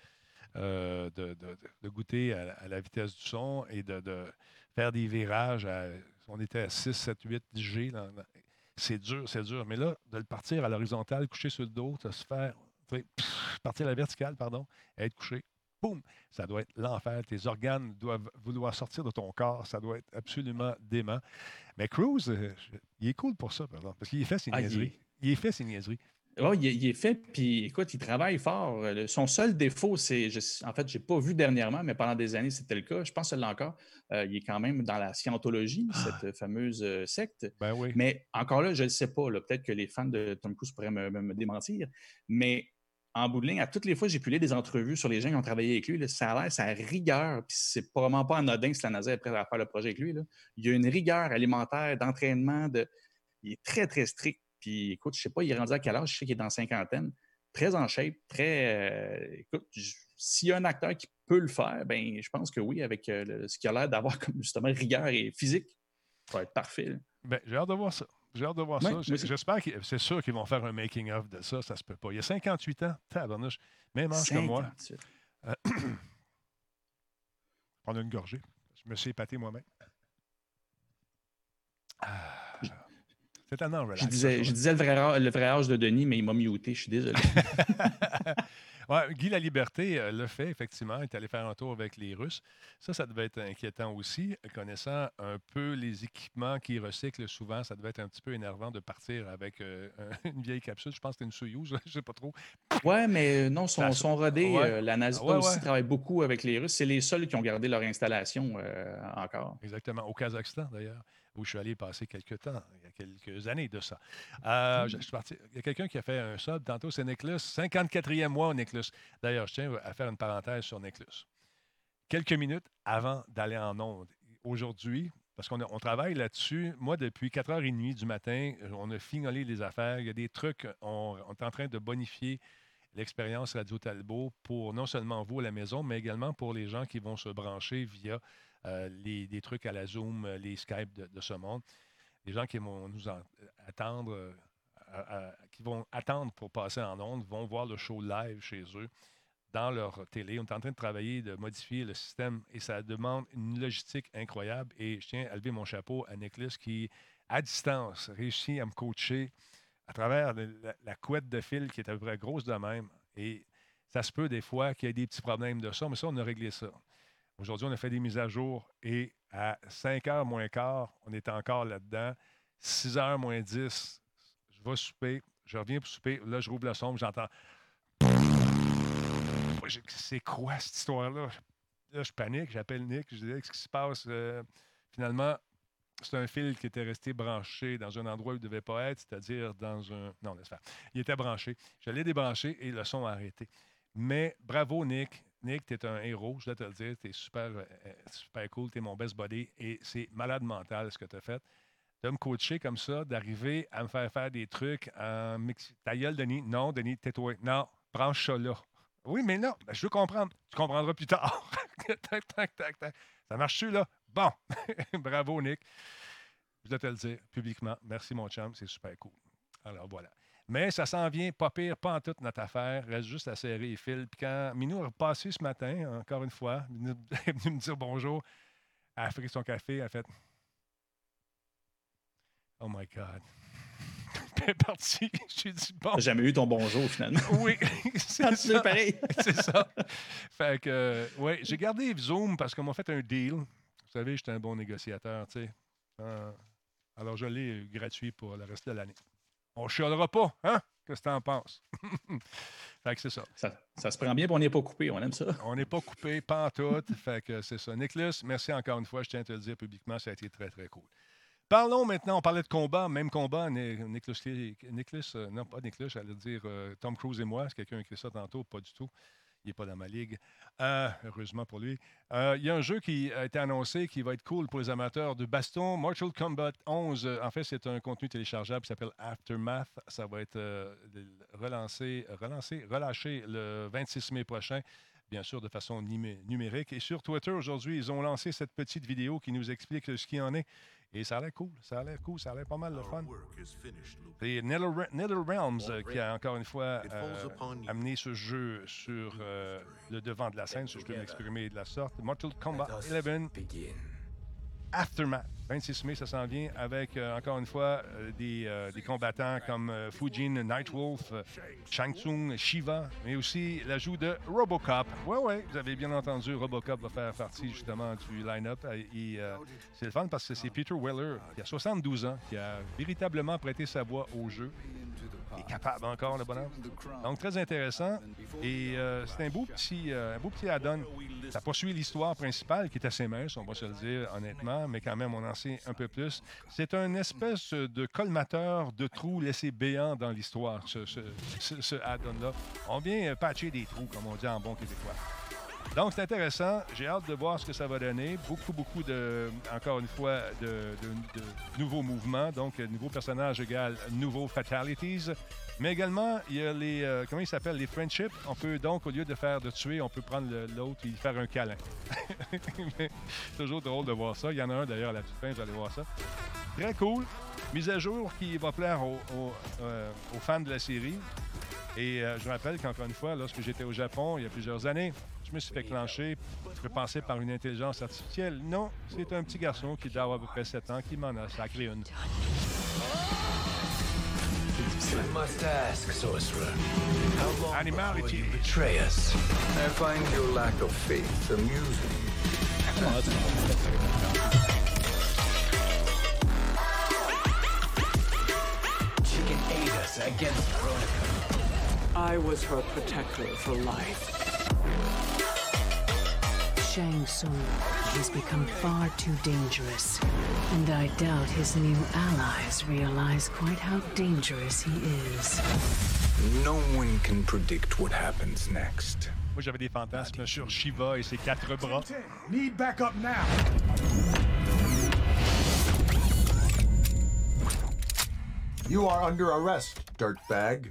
de, goûter à, la vitesse du son et de, faire des virages on était à 6, 7, 8 G. C'est dur, c'est dur. Mais là, de le partir à l'horizontale, coucher sur le dos, de se faire. partir à la verticale, pardon, être couché. Boum! Ça doit être l'enfer. Tes organes doivent vouloir sortir de ton corps. Ça doit être absolument dément. Mais Cruz, euh, il est cool pour ça, pardon, parce qu'il est fait ses ah, niaiseries. il est fait ses niaiseries. Oh, il, est fait, puis écoute, il travaille fort. Son seul défaut, c'est, en fait, je n'ai pas vu dernièrement, mais pendant des années, c'était le cas. Je pense que là encore, euh, il est quand même dans la scientologie, ah! cette fameuse euh, secte. Ben oui. Mais encore là, je ne le sais pas. Peut-être que les fans de Tom Cruise pourraient me, démentir. Mais en bout de ligne, à toutes les fois j'ai pu lire des entrevues sur les gens qui ont travaillé avec lui, ça a l'air, sa rigueur, puis c'est probablement pas anodin si la NASA est prête à faire le projet avec lui. Il y a une rigueur alimentaire, d'entraînement, de... il est très, très strict puis écoute, je ne sais pas, il est rendu à quel âge, je sais qu'il est dans cinquantaine, très en shape, très. Euh, écoute, s'il y a un acteur qui peut le faire, ben je pense que oui, avec euh, ce qu'il a l'air d'avoir comme justement rigueur et physique, ça va être parfait. Ben, j'ai hâte de voir ça. J'ai hâte de voir ça. J'espère que c'est sûr qu'ils vont faire un making-of de ça. Ça se peut pas. Il y a 58 ans, tabarnouche, même âge que moi. Euh, prendre une gorgée. Je me suis épaté moi-même. Ah. C'est un Je disais, je disais le, vrai, le vrai âge de Denis, mais il m'a muté, je suis désolé. ouais, Guy La Liberté euh, le fait, effectivement. Il est allé faire un tour avec les Russes. Ça, ça devait être inquiétant aussi. Connaissant un peu les équipements qui recyclent souvent, ça devait être un petit peu énervant de partir avec euh, une vieille capsule. Je pense que c'était une Soyuz, je ne sais pas trop. Ouais, mais euh, non, son, son rodé, la NASA aussi travaille beaucoup avec les Russes. C'est les seuls qui ont gardé leur installation encore. Exactement. Au Kazakhstan, d'ailleurs où je suis allé passer quelques temps, il y a quelques années de ça. Euh, je, suis parti, il y a quelqu'un qui a fait un sub tantôt, c'est Neclus. 54e mois au Neclus. D'ailleurs, je tiens à faire une parenthèse sur Neclus. Quelques minutes avant d'aller en onde. Aujourd'hui, parce qu'on on travaille là-dessus. Moi, depuis 4h30 du matin, on a finolé les affaires. Il y a des trucs, on, on est en train de bonifier l'expérience Radio Talbot pour non seulement vous à la maison, mais également pour les gens qui vont se brancher via euh, les, trucs à la Zoom, euh, les Skype de, ce monde. Les gens qui vont nous attendre, euh, qui vont attendre pour passer en ondes, vont voir le show live chez eux dans leur télé. On est en train de travailler, de modifier le système et ça demande une logistique incroyable. Et je tiens à lever mon chapeau à Nicholas qui, à distance, réussit à me coacher à travers la, couette de fil qui est à peu près grosse de même. Et ça se peut des fois qu'il y ait des petits problèmes de ça, mais ça, on a réglé ça. Aujourd'hui, on a fait des mises à jour et à 5 h moins quart, on est encore là-dedans. 6 h moins 10, je vais souper, je reviens pour souper. Là, je rouvre le son, j'entends. C'est quoi cette histoire-là? Là, je panique, j'appelle Nick, je dis qu'est-ce qui se passe? Euh, finalement, c'est un fil qui était resté branché dans un endroit où il ne devait pas être, c'est-à-dire dans un. Non, laisse faire. Il était branché. Je l'ai débranché et le son a arrêté. Mais bravo, Nick. Nick, tu es un héros, je dois te le dire. Tu es super, euh, super cool. Tu es mon best buddy. Et c'est malade mental ce que tu as fait. De me coacher comme ça, d'arriver à me faire faire des trucs en. Ta gueule, Denis. Non, Denis, tais-toi. Non, branche ça là. Oui, mais non, ben, je veux comprendre. Tu comprendras plus tard. tac, tac, tac, tac. Ça marche-tu, là? Bon. Bravo, Nick. Je dois te le dire publiquement. Merci, mon chum. C'est super cool. Alors, voilà. Mais ça s'en vient pas pire, pas en toute notre affaire. Reste juste à serrer les fils. Puis quand Minou est repassé ce matin, encore une fois, elle est venue me dire bonjour, elle a fait son café, elle a fait Oh my God. Est partie. J'ai dit bon. T'as jamais eu ton bonjour finalement. Oui, c'est ça. pareil. c'est ça. Fait que, oui, j'ai gardé Zoom parce qu'on m'a fait un deal. Vous savez, j'étais un bon négociateur, tu sais. Euh, alors, je l'ai gratuit pour le reste de l'année. On ne chialera pas, hein? Qu'est-ce que tu en penses? fait que c'est ça. ça. se prend bien, on n'est pas coupé. On aime ça. On n'est pas coupé, pas en tout. fait que c'est ça. Nicholas, merci encore une fois. Je tiens à te le dire publiquement. Ça a été très, très cool. Parlons maintenant, on parlait de combat, même combat, Nicholas, Nicholas euh, non pas Nicholas, j'allais dire euh, Tom Cruise et moi, c'est quelqu'un écrit ça tantôt, pas du tout. Il n'est pas dans ma ligue. Euh, heureusement pour lui. il y a un jeu qui a été annoncé qui va être cool pour les amateurs de baston. Mortal Kombat 11. en fait, c'est un contenu téléchargeable qui s'appelle Aftermath. Ça va être relancé, relancé, relâché le 26 mai prochain bien sûr de façon numérique. Et sur Twitter, aujourd'hui, ils ont lancé cette petite vidéo qui nous explique ce qui en est. Et ça a l'air cool. Ça a l'air cool. Ça a l'air pas mal de fun. C'est NetherRealms euh, qui a encore une fois euh, amené ce jeu sur euh, le devant de la scène, si je peux m'exprimer de la sorte. Mortal Kombat 11 Aftermath. 26 mai, ça s'en vient avec, euh, encore une fois, euh, euh, des, combattants comme Fujin, Nightwolf, Shang Tsung, Shiva, mais aussi l'ajout de Robocop. Oui, oui, vous avez bien entendu, Robocop va faire partie justement du line-up. Et, c'est le fun parce que c'est Peter Weller, qui a 72 ans, qui a véritablement prêté sa voix au jeu est capable encore, le bonhomme. Donc, très intéressant. Et euh, c'est un beau petit, euh, petit add-on. Ça poursuit l'histoire principale qui est assez mince, on va se le dire honnêtement, mais quand même, on en sait un peu plus. C'est un espèce de colmateur de trous laissés béants dans l'histoire, ce, ce add-on-là. On vient patcher des trous, comme on dit en bon québécois. Donc, c'est intéressant. J'ai hâte de voir ce que ça va donner. Beaucoup, beaucoup de, encore une fois, de, nouveaux mouvements. Donc, nouveaux personnages égale nouveaux fatalities. Mais également, il y a les, euh, comment ils s'appellent, les friendships. On peut donc, au lieu de faire de tuer, on peut prendre l'autre et lui faire un câlin. toujours drôle de voir ça. Il y en a un d'ailleurs à la toute fin, vous allez voir ça. Très cool. Mise à jour qui va plaire aux, euh, fans de la série. Et euh, je me rappelle qu'encore une fois, lorsque j'étais au Japon, il y a plusieurs années, je me suis fait clencher, je penser par une intelligence artificielle. Non, c'est un petit garçon qui doit avoir à peu près 7 ans qui m'en a sacré une. I must ask, sorcerer, how long Animality. you betray us? I find your lack of faith amusing. She can aid us against Veronica. I was her protector for life. Shang Tsung has become far too dangerous, and I doubt his new allies realize quite how dangerous he is. No one can predict what happens next. Moi, j'avais des fantasmes sur Shiva et ses quatre bras. Need backup now. You are under arrest, dirtbag.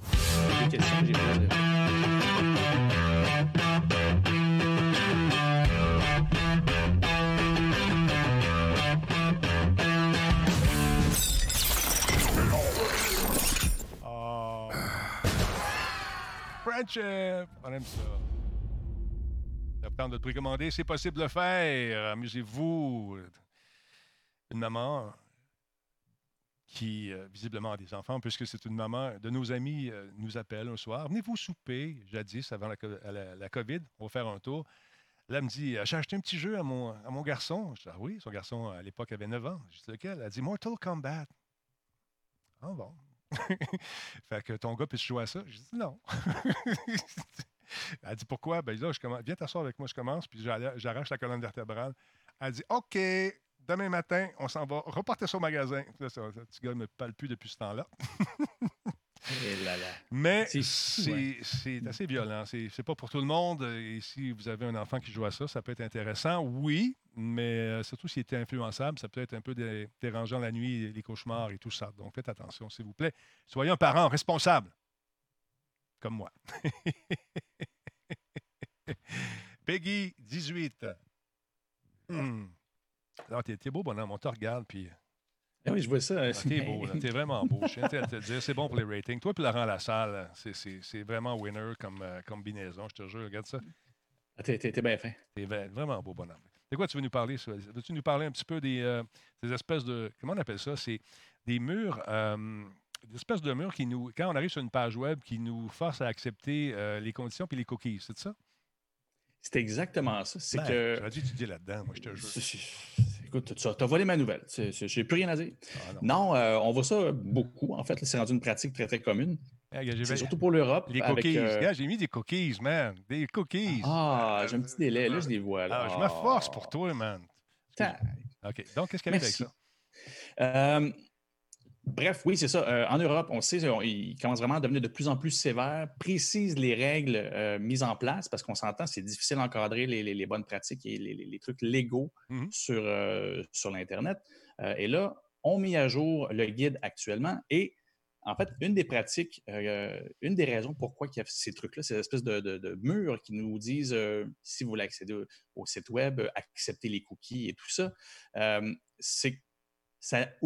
Friendship. On aime ça. de le précommander, c'est possible de le faire. Amusez-vous. Une maman qui, euh, visiblement, a des enfants, puisque c'est une maman de nos amis, euh, nous appelle un soir. Venez-vous souper, jadis, avant la, la, COVID? On va faire un tour. Là, elle me dit J'ai acheté un petit jeu à mon, à mon garçon. Je dis Ah oui, son garçon, à l'époque, avait 9 ans. Je dis Lequel Elle dit Mortal Kombat. Ah bon. fait que ton gars puisse jouer à ça. Je dis non. Elle dit pourquoi? Ben là, je commence. Viens t'asseoir avec moi, je commence, puis j'arrache la colonne vertébrale. Elle dit OK, demain matin, on s'en va repartir sur au magasin. Là, ça, ce petit gars ne me parle plus depuis ce temps-là. Eh Mais c'est assez violent. C'est pas pour tout le monde. Et si vous avez un enfant qui joue à ça, ça peut être intéressant, oui, mais euh, surtout s'il était influençable, ça peut être un peu dérangeant la nuit, les cauchemars et tout ça. Donc faites attention, s'il vous plaît. Soyez un parent responsable, comme moi. Peggy, 18. Hmm. Alors, t'es beau, bonhomme. On te regarde, puis ah oui, je vois ça. Ah, t'es beau, t'es vraiment beau. Je tiens à te dire, c'est bon pour les ratings. Toi, puis Laurent Lassalle, c'est vraiment winner comme euh, combinaison, je te jure. Regarde ça. Ah, t'es bien fin. T'es vraiment beau bonhomme. De quoi tu veux nous parler? Veux-tu nous parler un petit peu des, euh, des, espèces de. Comment on appelle ça? C'est des murs. Euh, des espèces de murs qui nous. Quand on arrive sur une page web, qui nous forcent à accepter les conditions puis les cookies, c'est ça? C'est exactement ça. C'est ben, que. J'aurais dû étudier là-dedans, moi, je te jure. Écoute, tu as volé ma nouvelle. J'ai plus rien à dire. Ah, non, euh, on voit ça beaucoup. En fait, c'est rendu une pratique très, très commune. c'est surtout pour l'Europe. Les cookies. Euh, j'ai mis des cookies, man. Des cookies. Ah, j'ai un petit délai. Là, je les vois. Là. Ah, je me force pour toi, man. OK. Donc, qu'est-ce qu'il y a avec ça? Euh, Bref, oui, c'est ça. Euh, en Europe, on sait, ils commencent vraiment à devenir de plus en plus sévères, précisent les règles euh, mises en place parce qu'on s'entend, c'est difficile d'encadrer les, bonnes pratiques et les, trucs légaux mmh sur, euh, sur l'Internet. et là, on met à jour le guide actuellement et en fait, une des pratiques, une des raisons pourquoi il y a ces trucs-là, ces espèces de, de, murs qui nous disent si vous voulez accéder au, site web, accepter les cookies et tout ça, c'est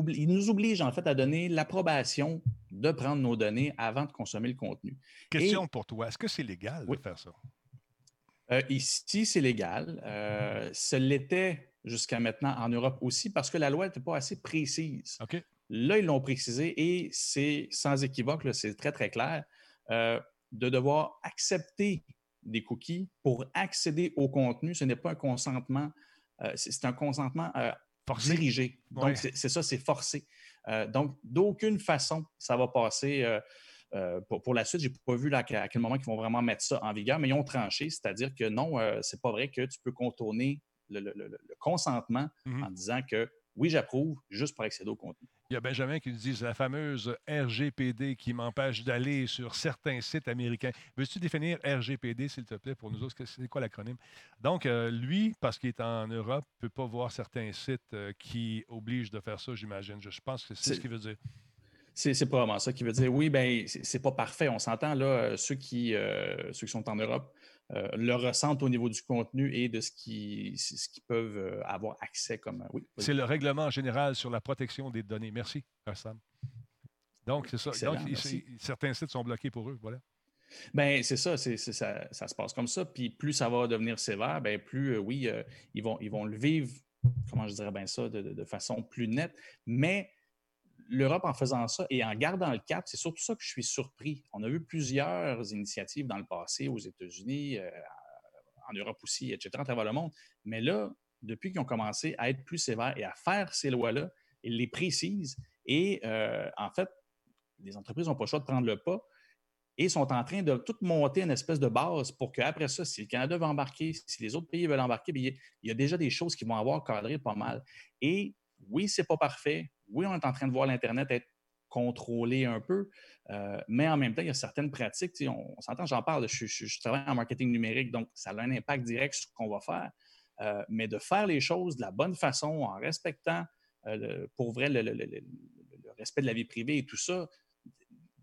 il nous oblige en fait à donner l'approbation de prendre nos données avant de consommer le contenu. Question pour toi, est-ce que c'est légal de faire ça? Euh, ici, c'est légal. Euh, ce l'était jusqu'à maintenant en Europe aussi parce que la loi n'était pas assez précise. Là, ils l'ont précisé et c'est sans équivoque, c'est très, très clair, euh, de devoir accepter des cookies pour accéder au contenu. Ce n'est pas un consentement, c'est un consentement dirigé. Donc, c'est ça, c'est forcé. Euh, donc, d'aucune façon, ça va passer. Euh, euh, pour, la suite, je n'ai pas vu à quel moment ils vont vraiment mettre ça en vigueur, mais ils ont tranché, c'est-à-dire que non, c'est pas vrai que tu peux contourner le, consentement mmh en disant que oui, j'approuve, juste pour accéder au contenu. Il y a Benjamin qui nous dit la fameuse RGPD qui m'empêche d'aller sur certains sites américains. Veux-tu définir RGPD, s'il te plaît, pour nous autres? C'est quoi l'acronyme? Donc, euh, lui, parce qu'il est en Europe, ne peut pas voir certains sites euh, qui obligent de faire ça, j'imagine. Je pense que c'est ce qu'il veut dire. C'est probablement ça qui veut dire oui, ben c'est pas parfait. On s'entend là, euh, ceux qui, ceux qui sont en Europe euh, le ressentent au niveau du contenu et de ce qu'ils ce peuvent euh, avoir accès comme. Euh, oui, C'est le règlement général sur la protection des données. Merci, Sam. Donc, c'est ça. Donc, certains sites sont bloqués pour eux. Voilà. Ben c'est ça, ça, ça, se passe comme ça. Puis plus ça va devenir sévère, ben plus, oui, ils, vont, ils vont le vivre, comment je dirais bien ça, de, de façon plus nette. Mais l'Europe, en faisant ça et en gardant le cap, c'est surtout ça que je suis surpris. On a vu plusieurs initiatives dans le passé aux États-Unis, euh, en Europe aussi, etc., à travers le monde. Mais là, depuis qu'ils ont commencé à être plus sévères et à faire ces lois-là, ils les précisent. Et euh, en fait, les entreprises n'ont pas le choix de prendre le pas et sont en train de tout monter une espèce de base pour qu'après ça, si le Canada veut embarquer, si les autres pays veulent embarquer, il y a déjà des choses qui vont avoir cadré pas mal. Et oui, c'est pas parfait oui, on est en train de voir l'Internet être contrôlé un peu, euh, mais en même temps, il y a certaines pratiques. On, s'entend, j'en parle, je, travaille en marketing numérique, donc ça a un impact direct sur ce qu'on va faire. Euh, mais de faire les choses de la bonne façon, en respectant euh, pour vrai le, respect de la vie privée et tout ça,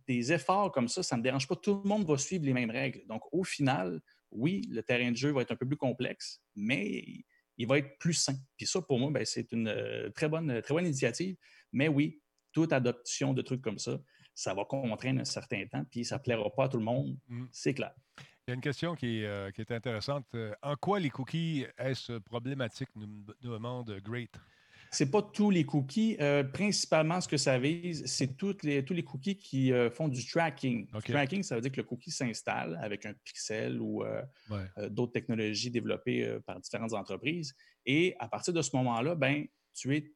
des efforts comme ça, ça ne me dérange pas. Tout le monde va suivre les mêmes règles. Donc, au final, oui, le terrain de jeu va être un peu plus complexe, mais il va être plus sain. Puis ça, pour moi, ben, c'est une très, bonne, très bonne initiative. Mais oui, toute adoption de trucs comme ça, ça va contraindre un certain temps, puis ça ne plaira pas à tout le monde, mm. c'est clair. Il y a une question qui est, euh, intéressante. Euh, en quoi les cookies est-ce problématique, nous, demande Great? Ce n'est pas tous les cookies. Euh, principalement, ce que ça vise, c'est les, tous les cookies qui font du tracking. Tracking, ça veut dire que le cookie s'installe avec un pixel ou d'autres technologies développées par différentes entreprises. Et à partir de ce moment-là, ben, tu es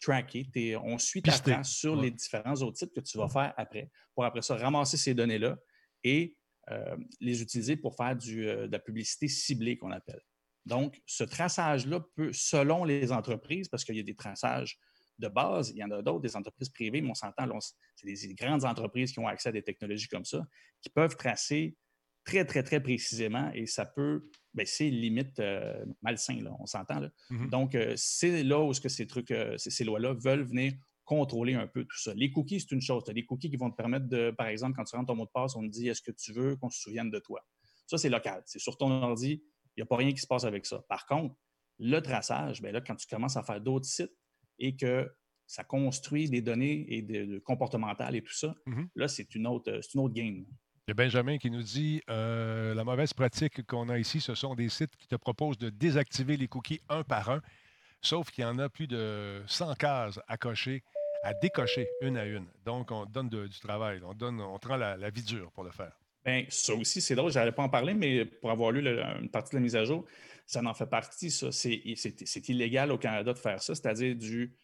tracké, on suit ta trace sur les différents autres sites que tu vas faire après, pour après ça ramasser ces données-là et euh, les utiliser pour faire du, euh, de la publicité ciblée qu'on appelle. Donc, ce traçage-là peut, selon les entreprises, parce qu'il y a des traçages de base, il y en a d'autres, des entreprises privées, mais on s'entend, c'est des grandes entreprises qui ont accès à des technologies comme ça, qui peuvent tracer très, très, très précisément et ça peut, ben, c'est limite euh, malsain, là, on s'entend. Mm-hmm. Donc, euh, c'est là où que ces trucs, euh, ces, lois-là veulent venir contrôler un peu tout ça. Les cookies, c'est une chose. Tu as des cookies qui vont te permettre de, par exemple, quand tu rentres ton mot de passe, on te dit est-ce que tu veux qu'on se souvienne de toi? Ça, c'est local. C'est sur ton ordi, n'y a pas rien qui se passe avec ça. Par contre, le traçage, bien là, quand tu commences à faire d'autres sites et que ça construit des données et de, comportementales et tout ça, mm-hmm. là, c'est une, autre, une autre game. Il y a Benjamin qui nous dit euh, la mauvaise pratique qu'on a ici, ce sont des sites qui te proposent de désactiver les cookies un par un, sauf qu'il y en a plus de 100 cases à cocher, à décocher une à une. Donc, on donne du travail, on, donne, on prend la, la vie dure pour le faire. Bien, ça aussi, c'est drôle, je n'allais pas en parler, mais pour avoir lu une partie de la mise à jour, ça en fait partie, ça. C'est illégal au Canada de faire ça, c'est-à-dire du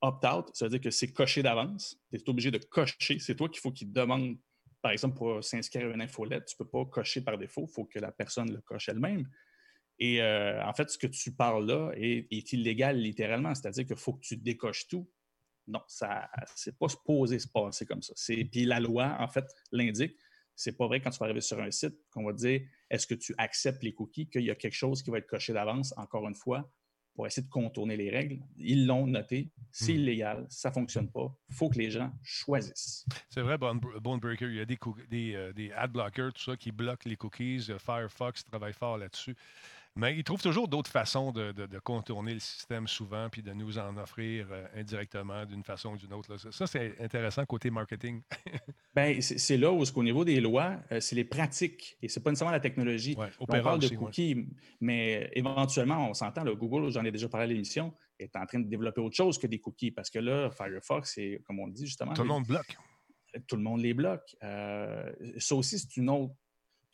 opt-out, c'est-à-dire que c'est coché d'avance. Tu es obligé de cocher. C'est toi qu'il faut qu'il demande, par exemple, pour s'inscrire à une infolette, tu ne peux pas cocher par défaut, il faut que la personne le coche elle-même. Et euh, en fait, ce que tu parles là est, est illégal littéralement, c'est-à-dire qu'il faut que tu décoches tout. Non, ça c'est pas supposé se passer comme ça. Puis la loi, en fait, l'indique c'est pas vrai quand tu vas arriver sur un site qu'on va te dire est-ce que tu acceptes les cookies, qu'il y a quelque chose qui va être coché d'avance, encore une fois, pour essayer de contourner les règles? Ils l'ont noté, c'est hmm. illégal, ça ne fonctionne pas. Il faut que les gens choisissent. C'est vrai, Bonebreaker, il y a des, des, euh, des ad blockers, tout ça, qui bloquent les cookies. Firefox travaille fort là-dessus. Mais ils trouvent toujours d'autres façons de, contourner le système souvent, puis de nous en offrir euh, indirectement d'une façon ou d'une autre. Ça, c'est intéressant côté marketing. Bien, c'est là où, au niveau des lois, euh, c'est les pratiques et c'est pas nécessairement la technologie. on parle de cookies, mais éventuellement, on s'entend, Google, j'en ai déjà parlé à l'émission, est en train de développer autre chose que des cookies parce que là, Firefox, c'est comme on dit justement. Tout le monde bloque. Tout le monde les bloque. Euh, ça aussi, c'est une autre,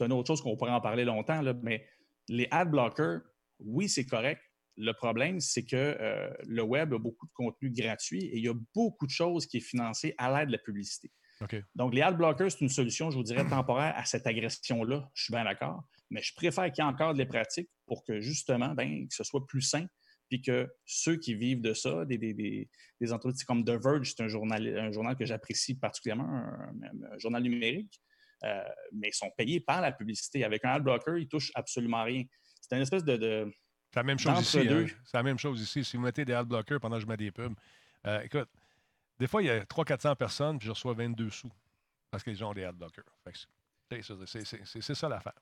une autre chose qu'on pourrait en parler longtemps, là, mais les ad blockers, oui, c'est correct. Le problème, c'est que euh, le web a beaucoup de contenu gratuit et il y a beaucoup de choses qui est financé à l'aide de la publicité. Donc, les ad blockers, c'est une solution, je vous dirais, temporaire à cette agression-là. Je suis bien d'accord. Mais je préfère qu'il y ait encore des pratiques pour que, justement, ben, que ce soit plus sain puis que ceux qui vivent de ça, des, des, entreprises comme The Verge, c'est un journal, un journal que j'apprécie particulièrement, un, journal numérique, euh, mais ils sont payés par la publicité. Avec un ad blocker, ils ne touchent absolument rien. C'est une espèce de. c'est la même chose ici. Hein. C'est la même chose ici. Si vous mettez des ad blockers pendant que je mets des pubs, euh, écoute, des fois, il y a 300-400 personnes, puis je reçois 22 sous parce que les gens ont des ad blockers. C'est ça l'affaire.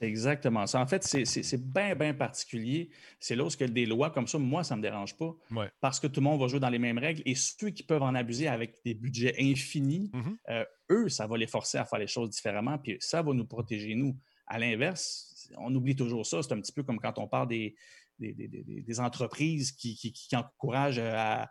Exactement. Ça, en fait, c'est bien, bien particulier. C'est là où des lois comme ça, moi, ça ne me dérange pas. Parce que tout le monde va jouer dans les mêmes règles. Et ceux qui peuvent en abuser avec des budgets infinis, mm-hmm. euh, eux, ça va les forcer à faire les choses différemment. Puis ça va nous protéger, nous. À l'inverse, on oublie toujours ça. C'est un petit peu comme quand on parle des, des, entreprises qui, qui, encouragent à,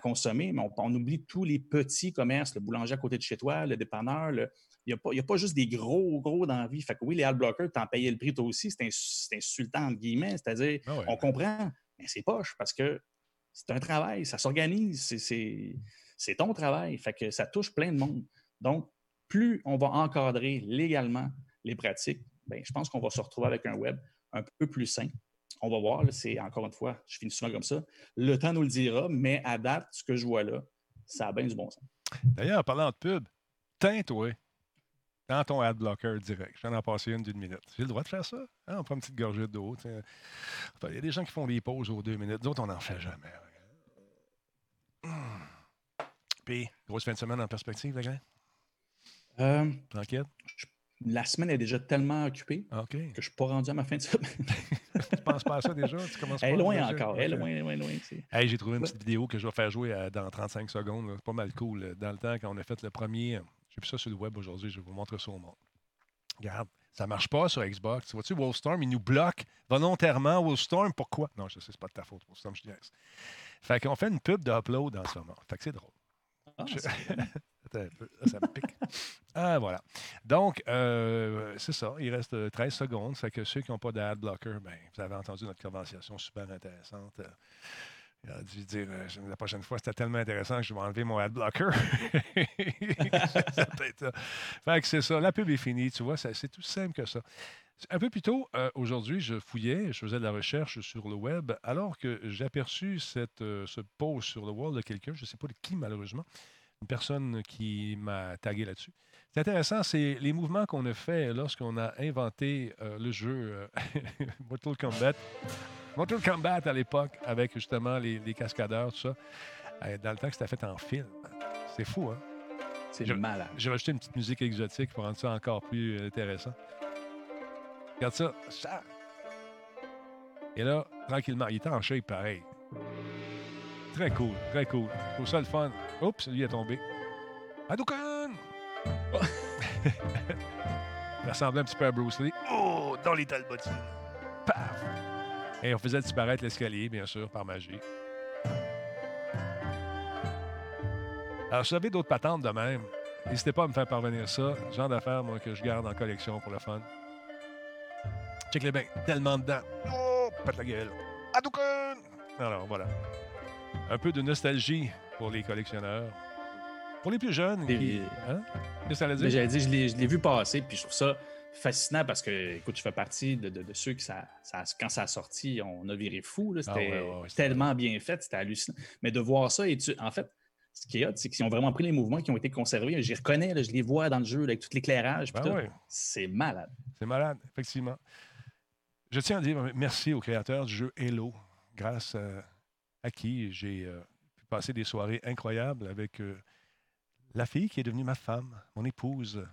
consommer, mais on, oublie tous les petits commerces, le boulanger à côté de chez toi, le dépanneur, le, il n'y a, pas juste des gros, gros d'envie. Fait que oui, les ad blockers, tu en payais le prix toi aussi, c'est insultant, entre guillemets. C'est-à-dire, ah on comprend, mais c'est poche parce que c'est un travail, ça s'organise, c'est ton travail. Fait que ça touche plein de monde. Donc, plus on va encadrer légalement les pratiques, bien, je pense qu'on va se retrouver avec un web un peu plus sain. On va voir, c'est encore une fois, je finis souvent comme ça. Le temps nous le dira, mais à date, ce que je vois là, ça a bien du bon sens. D'ailleurs, en parlant de pub, teinte, oui dans ton ad blocker direct. Je viens d'en passer une d'une minute. J'ai le droit de faire ça? Hein, on prend une petite gorgée d'eau. Il y a des gens qui font des pauses aux deux minutes. D'autres, on n'en fait jamais. Puis, grosse fin de semaine en perspective, les gars? Euh, La semaine est déjà tellement occupée que je ne suis pas rendu à ma fin de semaine. tu penses pas à ça déjà? Tu commences elle est loin encore. Elle est loin, loin, loin. Hey, J'ai trouvé une petite vidéo que je vais faire jouer dans 35 secondes. C'est pas mal cool. Dans le temps, quand on a fait le premier j'ai vu ça sur le web aujourd'hui, je vais vous montrer ça au monde. Regarde, ça marche pas sur Xbox. Tu vois-tu, Wolfstorm, il nous bloque volontairement. Wolfstorm, pourquoi? Non, je sais, c'est pas de ta faute, Wolfstorm, je dis. Fait qu'on fait une pub d'upload en ce moment. Fait que c'est drôle. Ah, Attends un peu, ça me pique. ah, voilà. Donc, euh, c'est ça. Il reste 13 secondes. Fait que ceux qui n'ont pas d'ad blocker, ben, vous avez entendu notre conversation super intéressante. Il a dû dire euh, la prochaine fois, c'était tellement intéressant que je vais enlever mon adblocker. fait que c'est ça. La pub est finie, tu vois, c'est tout simple que ça. Un peu plus tôt, euh, aujourd'hui, je fouillais, je faisais de la recherche sur le web, alors que j'ai aperçu cette, euh, ce post sur le wall de quelqu'un, je ne sais pas de qui malheureusement, une personne qui m'a tagué là-dessus. C'est intéressant, c'est les mouvements qu'on a fait lorsqu'on a inventé euh, le jeu Mortal Kombat. Mortal Kombat à l'époque, avec justement les, cascadeurs, tout ça. dans le temps que c'était fait en film. C'est fou, hein? C'est malade. J'ai rajouté une petite musique exotique pour rendre ça encore plus intéressant. Regarde ça. ça. Et là, tranquillement, il était en shape pareil. Très cool, très cool. Pour ça le fun. Oups, lui est tombé. Hadouken! Il ressemblait un petit peu à Bruce Lee. Oh, dans les talbottines. Paf! Et on faisait disparaître l'escalier, bien sûr, par magie. Alors, si vous avez d'autres patentes de même, n'hésitez pas à me faire parvenir ça. Genre d'affaires, moi, que je garde en collection pour le fun. Check les bains. Tellement dedans. Oh, pète la gueule. Hadouken! Alors, voilà. Un peu de nostalgie pour les collectionneurs. Pour les plus jeunes. Qui... Hein? Qu'est-ce que ça veut dire? J'allais dire, je l'ai vu passer, puis je trouve ça fascinant parce que, écoute, je fais partie de, ceux qui, ça, quand ça a sorti, on a viré fou. Ah c'était tellement bien fait, c'était hallucinant. Mais de voir ça, et tu, en fait, ce qui est hot, c'est qu'ils ont vraiment pris les mouvements qui ont été conservés. Je les reconnais, je les vois dans le jeu avec tout l'éclairage. Ben c'est malade. C'est malade, effectivement. Je tiens à dire merci aux créateurs du jeu Halo, grâce à, qui j'ai euh, pu passer des soirées incroyables avec euh, la fille qui est devenue ma femme, mon épouse,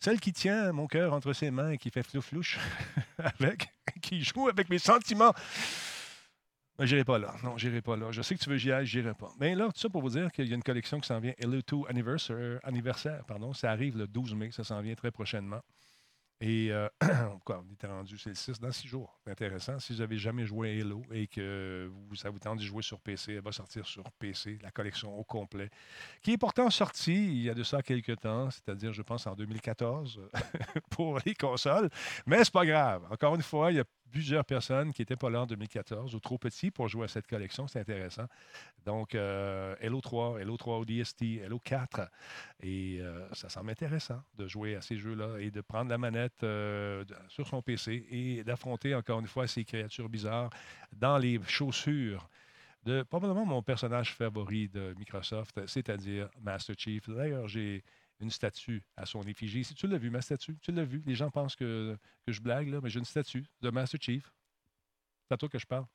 celle qui tient mon cœur entre ses mains et qui fait flouflouche avec, qui joue avec mes sentiments. Je j'irai pas là. Non, j'irai pas là. Je sais que tu veux j'y aille, j'irai pas. Mais là, tout ça pour vous dire qu'il y a une collection qui s'en vient, Halo 2 anniversaire, anniversaire, pardon. Ça arrive le 12 mai, ça s'en vient très prochainement. Et euh, on était rendu, c'est le 6 dans 6 jours. Intéressant. Si vous n'avez jamais joué à Halo et que vous, ça vous tente de jouer sur PC, elle va sortir sur PC, la collection au complet, qui est pourtant sortie il y a de ça quelques temps, c'est-à-dire, je pense, en 2014 pour les consoles. Mais c'est pas grave. Encore une fois, il y a plusieurs personnes qui n'étaient pas là en 2014 ou trop petits pour jouer à cette collection. C'est intéressant. Donc, euh, Hello 3, Hello 3 ODST, Hello 4. Et euh, ça semble intéressant de jouer à ces jeux-là et de prendre la manette euh, sur son PC et d'affronter encore une fois ces créatures bizarres dans les chaussures de probablement mon personnage favori de Microsoft, c'est-à-dire Master Chief. D'ailleurs, j'ai une statue à son effigie. Si tu l'as vu, ma statue, tu l'as vu. Les gens pensent que, que je blague, là, mais j'ai une statue de Master Chief. C'est à toi que je parle.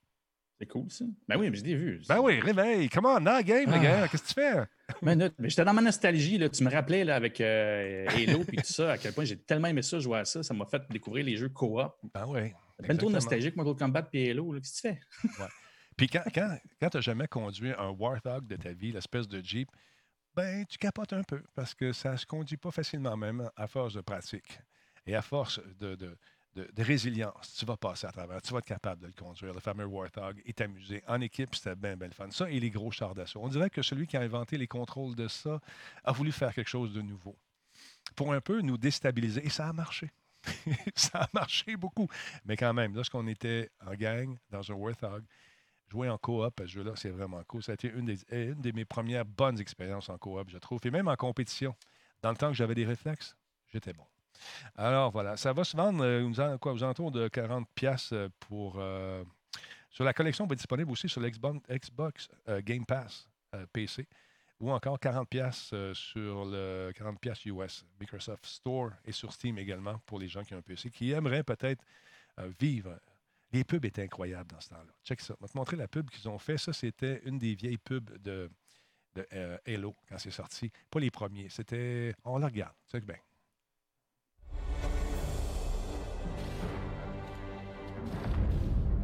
C'est cool, ça. Ben oui, mais je l'ai vu. Ben oui, réveille. Comment, on, game, les gars. Ah. Qu'est-ce que tu fais? mais j'étais dans ma nostalgie. Là. Tu me rappelais là, avec euh, Halo et tout ça, à quel point j'ai tellement aimé ça, jouer à ça. Ça m'a fait découvrir les jeux co-op. Ben oui. Ben trop nostalgique, Mortal Kombat et Halo. Qu'est-ce que tu fais? ouais. Puis quand, quand, quand tu n'as jamais conduit un Warthog de ta vie, l'espèce de Jeep, ben, tu capotes un peu parce que ça ne se conduit pas facilement même à force de pratique et à force de, de, résilience. Tu vas passer à travers, tu vas être capable de le conduire. Le fameux Warthog est amusé. En équipe, c'était bien, bien fun. Ça et les gros chars d'assaut. On dirait que celui qui a inventé les contrôles de ça a voulu faire quelque chose de nouveau pour un peu nous déstabiliser. Et ça a marché. ça a marché beaucoup. Mais quand même, lorsqu'on était en gang dans un Warthog, Jouer en coop ce jeu-là, c'est vraiment cool. Ça a été une, des, une de mes premières bonnes expériences en coop, je trouve. Et même en compétition. Dans le temps que j'avais des réflexes, j'étais bon. Alors voilà, ça va se vendre euh, quoi, aux alentours de 40$ euh, pour. Euh, sur la collection va être disponible aussi sur l'Xbox Xbox, Game Pass PC ou encore 40$ sur le 40$ US Microsoft Store et sur Steam également pour les gens qui ont un PC qui aimeraient peut-être vivre les pubs étaient incroyables dans ce temps-là. Check ça. Je vais te montrer la pub qu'ils ont fait? Ça, c'était une des vieilles pubs de, de euh, Halo quand c'est sorti. Pas les premiers. C'était. On la regarde. Check bien.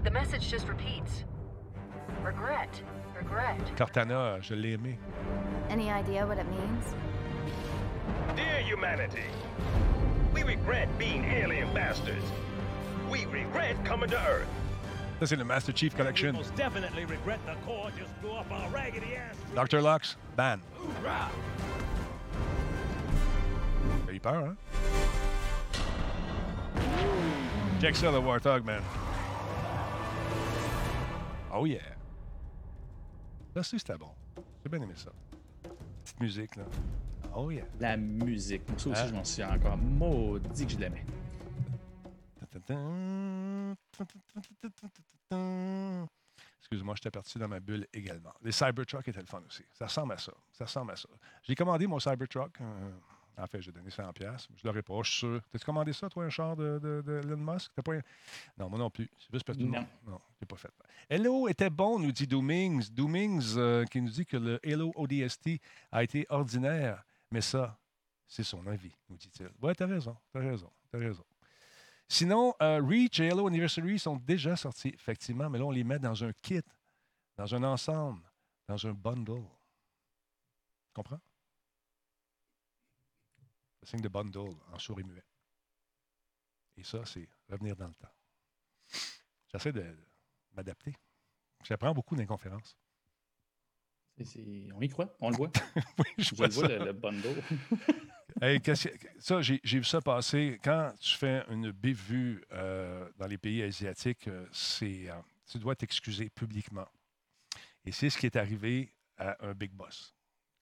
The message just repeats. Regret. Regret. Cortana, je l'ai aimé. Any idea what it means? Dear humanity, we regret being alien bastards. We regret coming to Earth. That's in the Master Chief collection. We most definitely regret the core just blew up our raggedy ass. Dr. Lux, ban. T'as eu peur, hein? Check ça, le Warthog, man. Oh, yeah. Ça aussi, c'était bon. J'ai bien aimé ça. Petite musique, là. Oh yeah. La musique. Ça aussi, Hein? je m'en souviens encore. Maudit que je l'aimais. Excuse-moi, j'étais parti dans ma bulle également. Les Cybertruck étaient le fun aussi. Ça ressemble à ça. Ça ressemble à ça. J'ai commandé mon Cybertruck. en fait, j'ai donné 100$. piastres. Je ne l'aurais pas, je suis sûr. T'as-tu commandé ça, toi, un char de, de, Elon Musk? T'as pas... Non, moi non plus. C'est juste parce que Non. Non, c'est pas fait. Hello était bon, nous dit Doomings. Doomings qui nous dit que le Halo ODST a été ordinaire. Mais ça, c'est son avis, nous dit-il. Ouais, t'as raison, t'as raison, t'as raison. Sinon, euh, Reach et Halo Anniversary sont déjà sortis, effectivement, mais là, on les met dans un kit, dans un ensemble, dans un bundle. Comprends? Le signe de bundle en souris muet. Et ça, c'est revenir dans le temps. J'essaie de m'adapter. J'apprends beaucoup dans les conférences. On y croit, on le voit. oui, je Je vois le vois, ça. le, le bundle. Ça, j'ai vu ça passer. Quand tu fais une bévue euh, dans les pays asiatiques, euh, euh, tu dois t'excuser publiquement. Et c'est ce qui est arrivé à un big boss.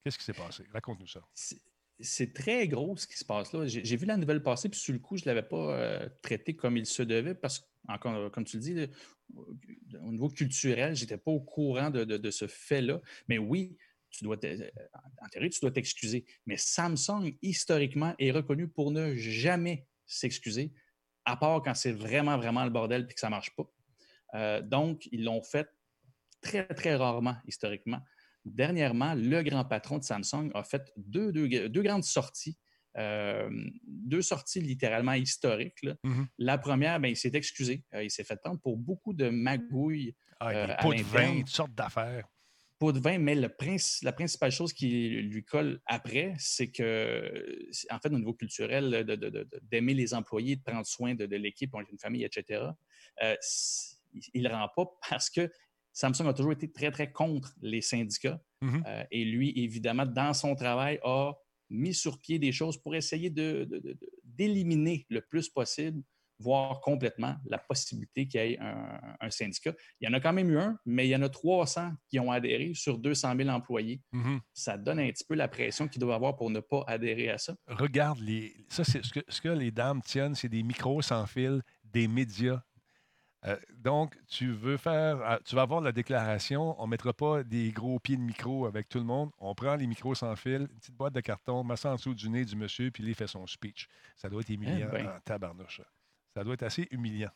Qu'est-ce qui s'est passé? Raconte-nous ça. C'est- très gros ce qui se passe là. J'ai vu la nouvelle passer, puis sur le coup, je ne l'avais pas euh, traité comme il se devait, parce que, encore, comme tu le dis, au niveau culturel, je n'étais pas au courant de ce fait-là. Mais oui, tu dois te- en théorie, tu dois t'excuser. Mais Samsung, historiquement, est reconnu pour ne jamais s'excuser, à part quand c'est vraiment, vraiment le bordel et que ça ne marche pas. Euh, donc, ils l'ont fait très, très rarement, historiquement. Dernièrement, le grand patron de Samsung a fait deux, deux- deux grandes sorties, euh, deux sorties littéralement historiques. là. Mhm. La première, ben, il s'est excusé. Euh, il s'est fait prendre pour beaucoup de magouilles. Ah, euh, des à pots de vin, toutes sortes d'affaires. Pot de vin, mais le princi- la principale chose qui lui colle après, c'est que, en fait, au niveau culturel, d'aimer les employés, de prendre soin de, de l'équipe, on est une famille, etc., euh, il ne rend pas parce que Samsung a toujours été très, très contre les syndicats. Mhm. Euh, et lui, évidemment, dans son travail, a mis sur pied des choses pour essayer de- de- de- de- d'éliminer le plus possible voire complètement la possibilité qu'il y ait un, un syndicat. Il y en a quand même eu un, mais il y en a 300 qui ont adhéré sur 200 000 employés. Mhm. Ça donne un petit peu la pression qu'ils doivent avoir pour ne pas adhérer à ça. Regarde, les, ça, c'est ce que, ce que les dames tiennent, c'est des micros sans fil, des médias. Euh, donc, tu veux faire, euh, tu vas avoir la déclaration, on ne mettra pas des gros pieds de micro avec tout le monde, on prend les micros sans fil, une petite boîte de carton, on met ça en dessous du nez du monsieur, puis il fait son speech. Ça doit être humiliant ben. en tabarnouche. Ça doit être assez humiliant.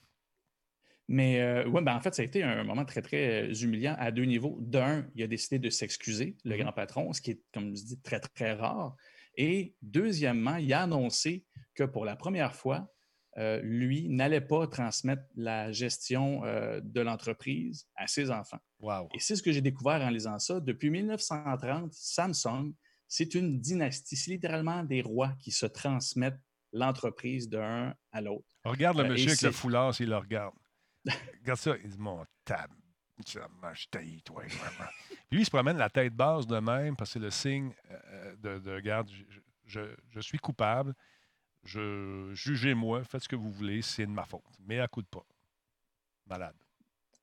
Mais euh, ouais, ben en fait, ça a été un moment très, très euh, humiliant à deux niveaux. D'un, il a décidé de s'excuser, le Mhm. grand patron, ce qui est, comme je dis, très, très rare. Et deuxièmement, il a annoncé que pour la première fois, euh, lui n'allait pas transmettre la gestion euh, de l'entreprise à ses enfants. Wow. Et c'est ce que j'ai découvert en lisant ça. Depuis 1930, Samsung, c'est une dynastie. C'est littéralement des rois qui se transmettent l'entreprise d'un à l'autre. Regarde le Euh, monsieur avec le foulard s'il le regarde. regarde ça, il dit Mon tab, marche taille, toi, vraiment. Puis lui, il se promène la tête basse de même parce que c'est le signe euh, de, de regarde, je, je- je suis coupable, je, jugez-moi, faites ce que vous voulez, c'est de ma faute. Mais à coup de pas. Malade.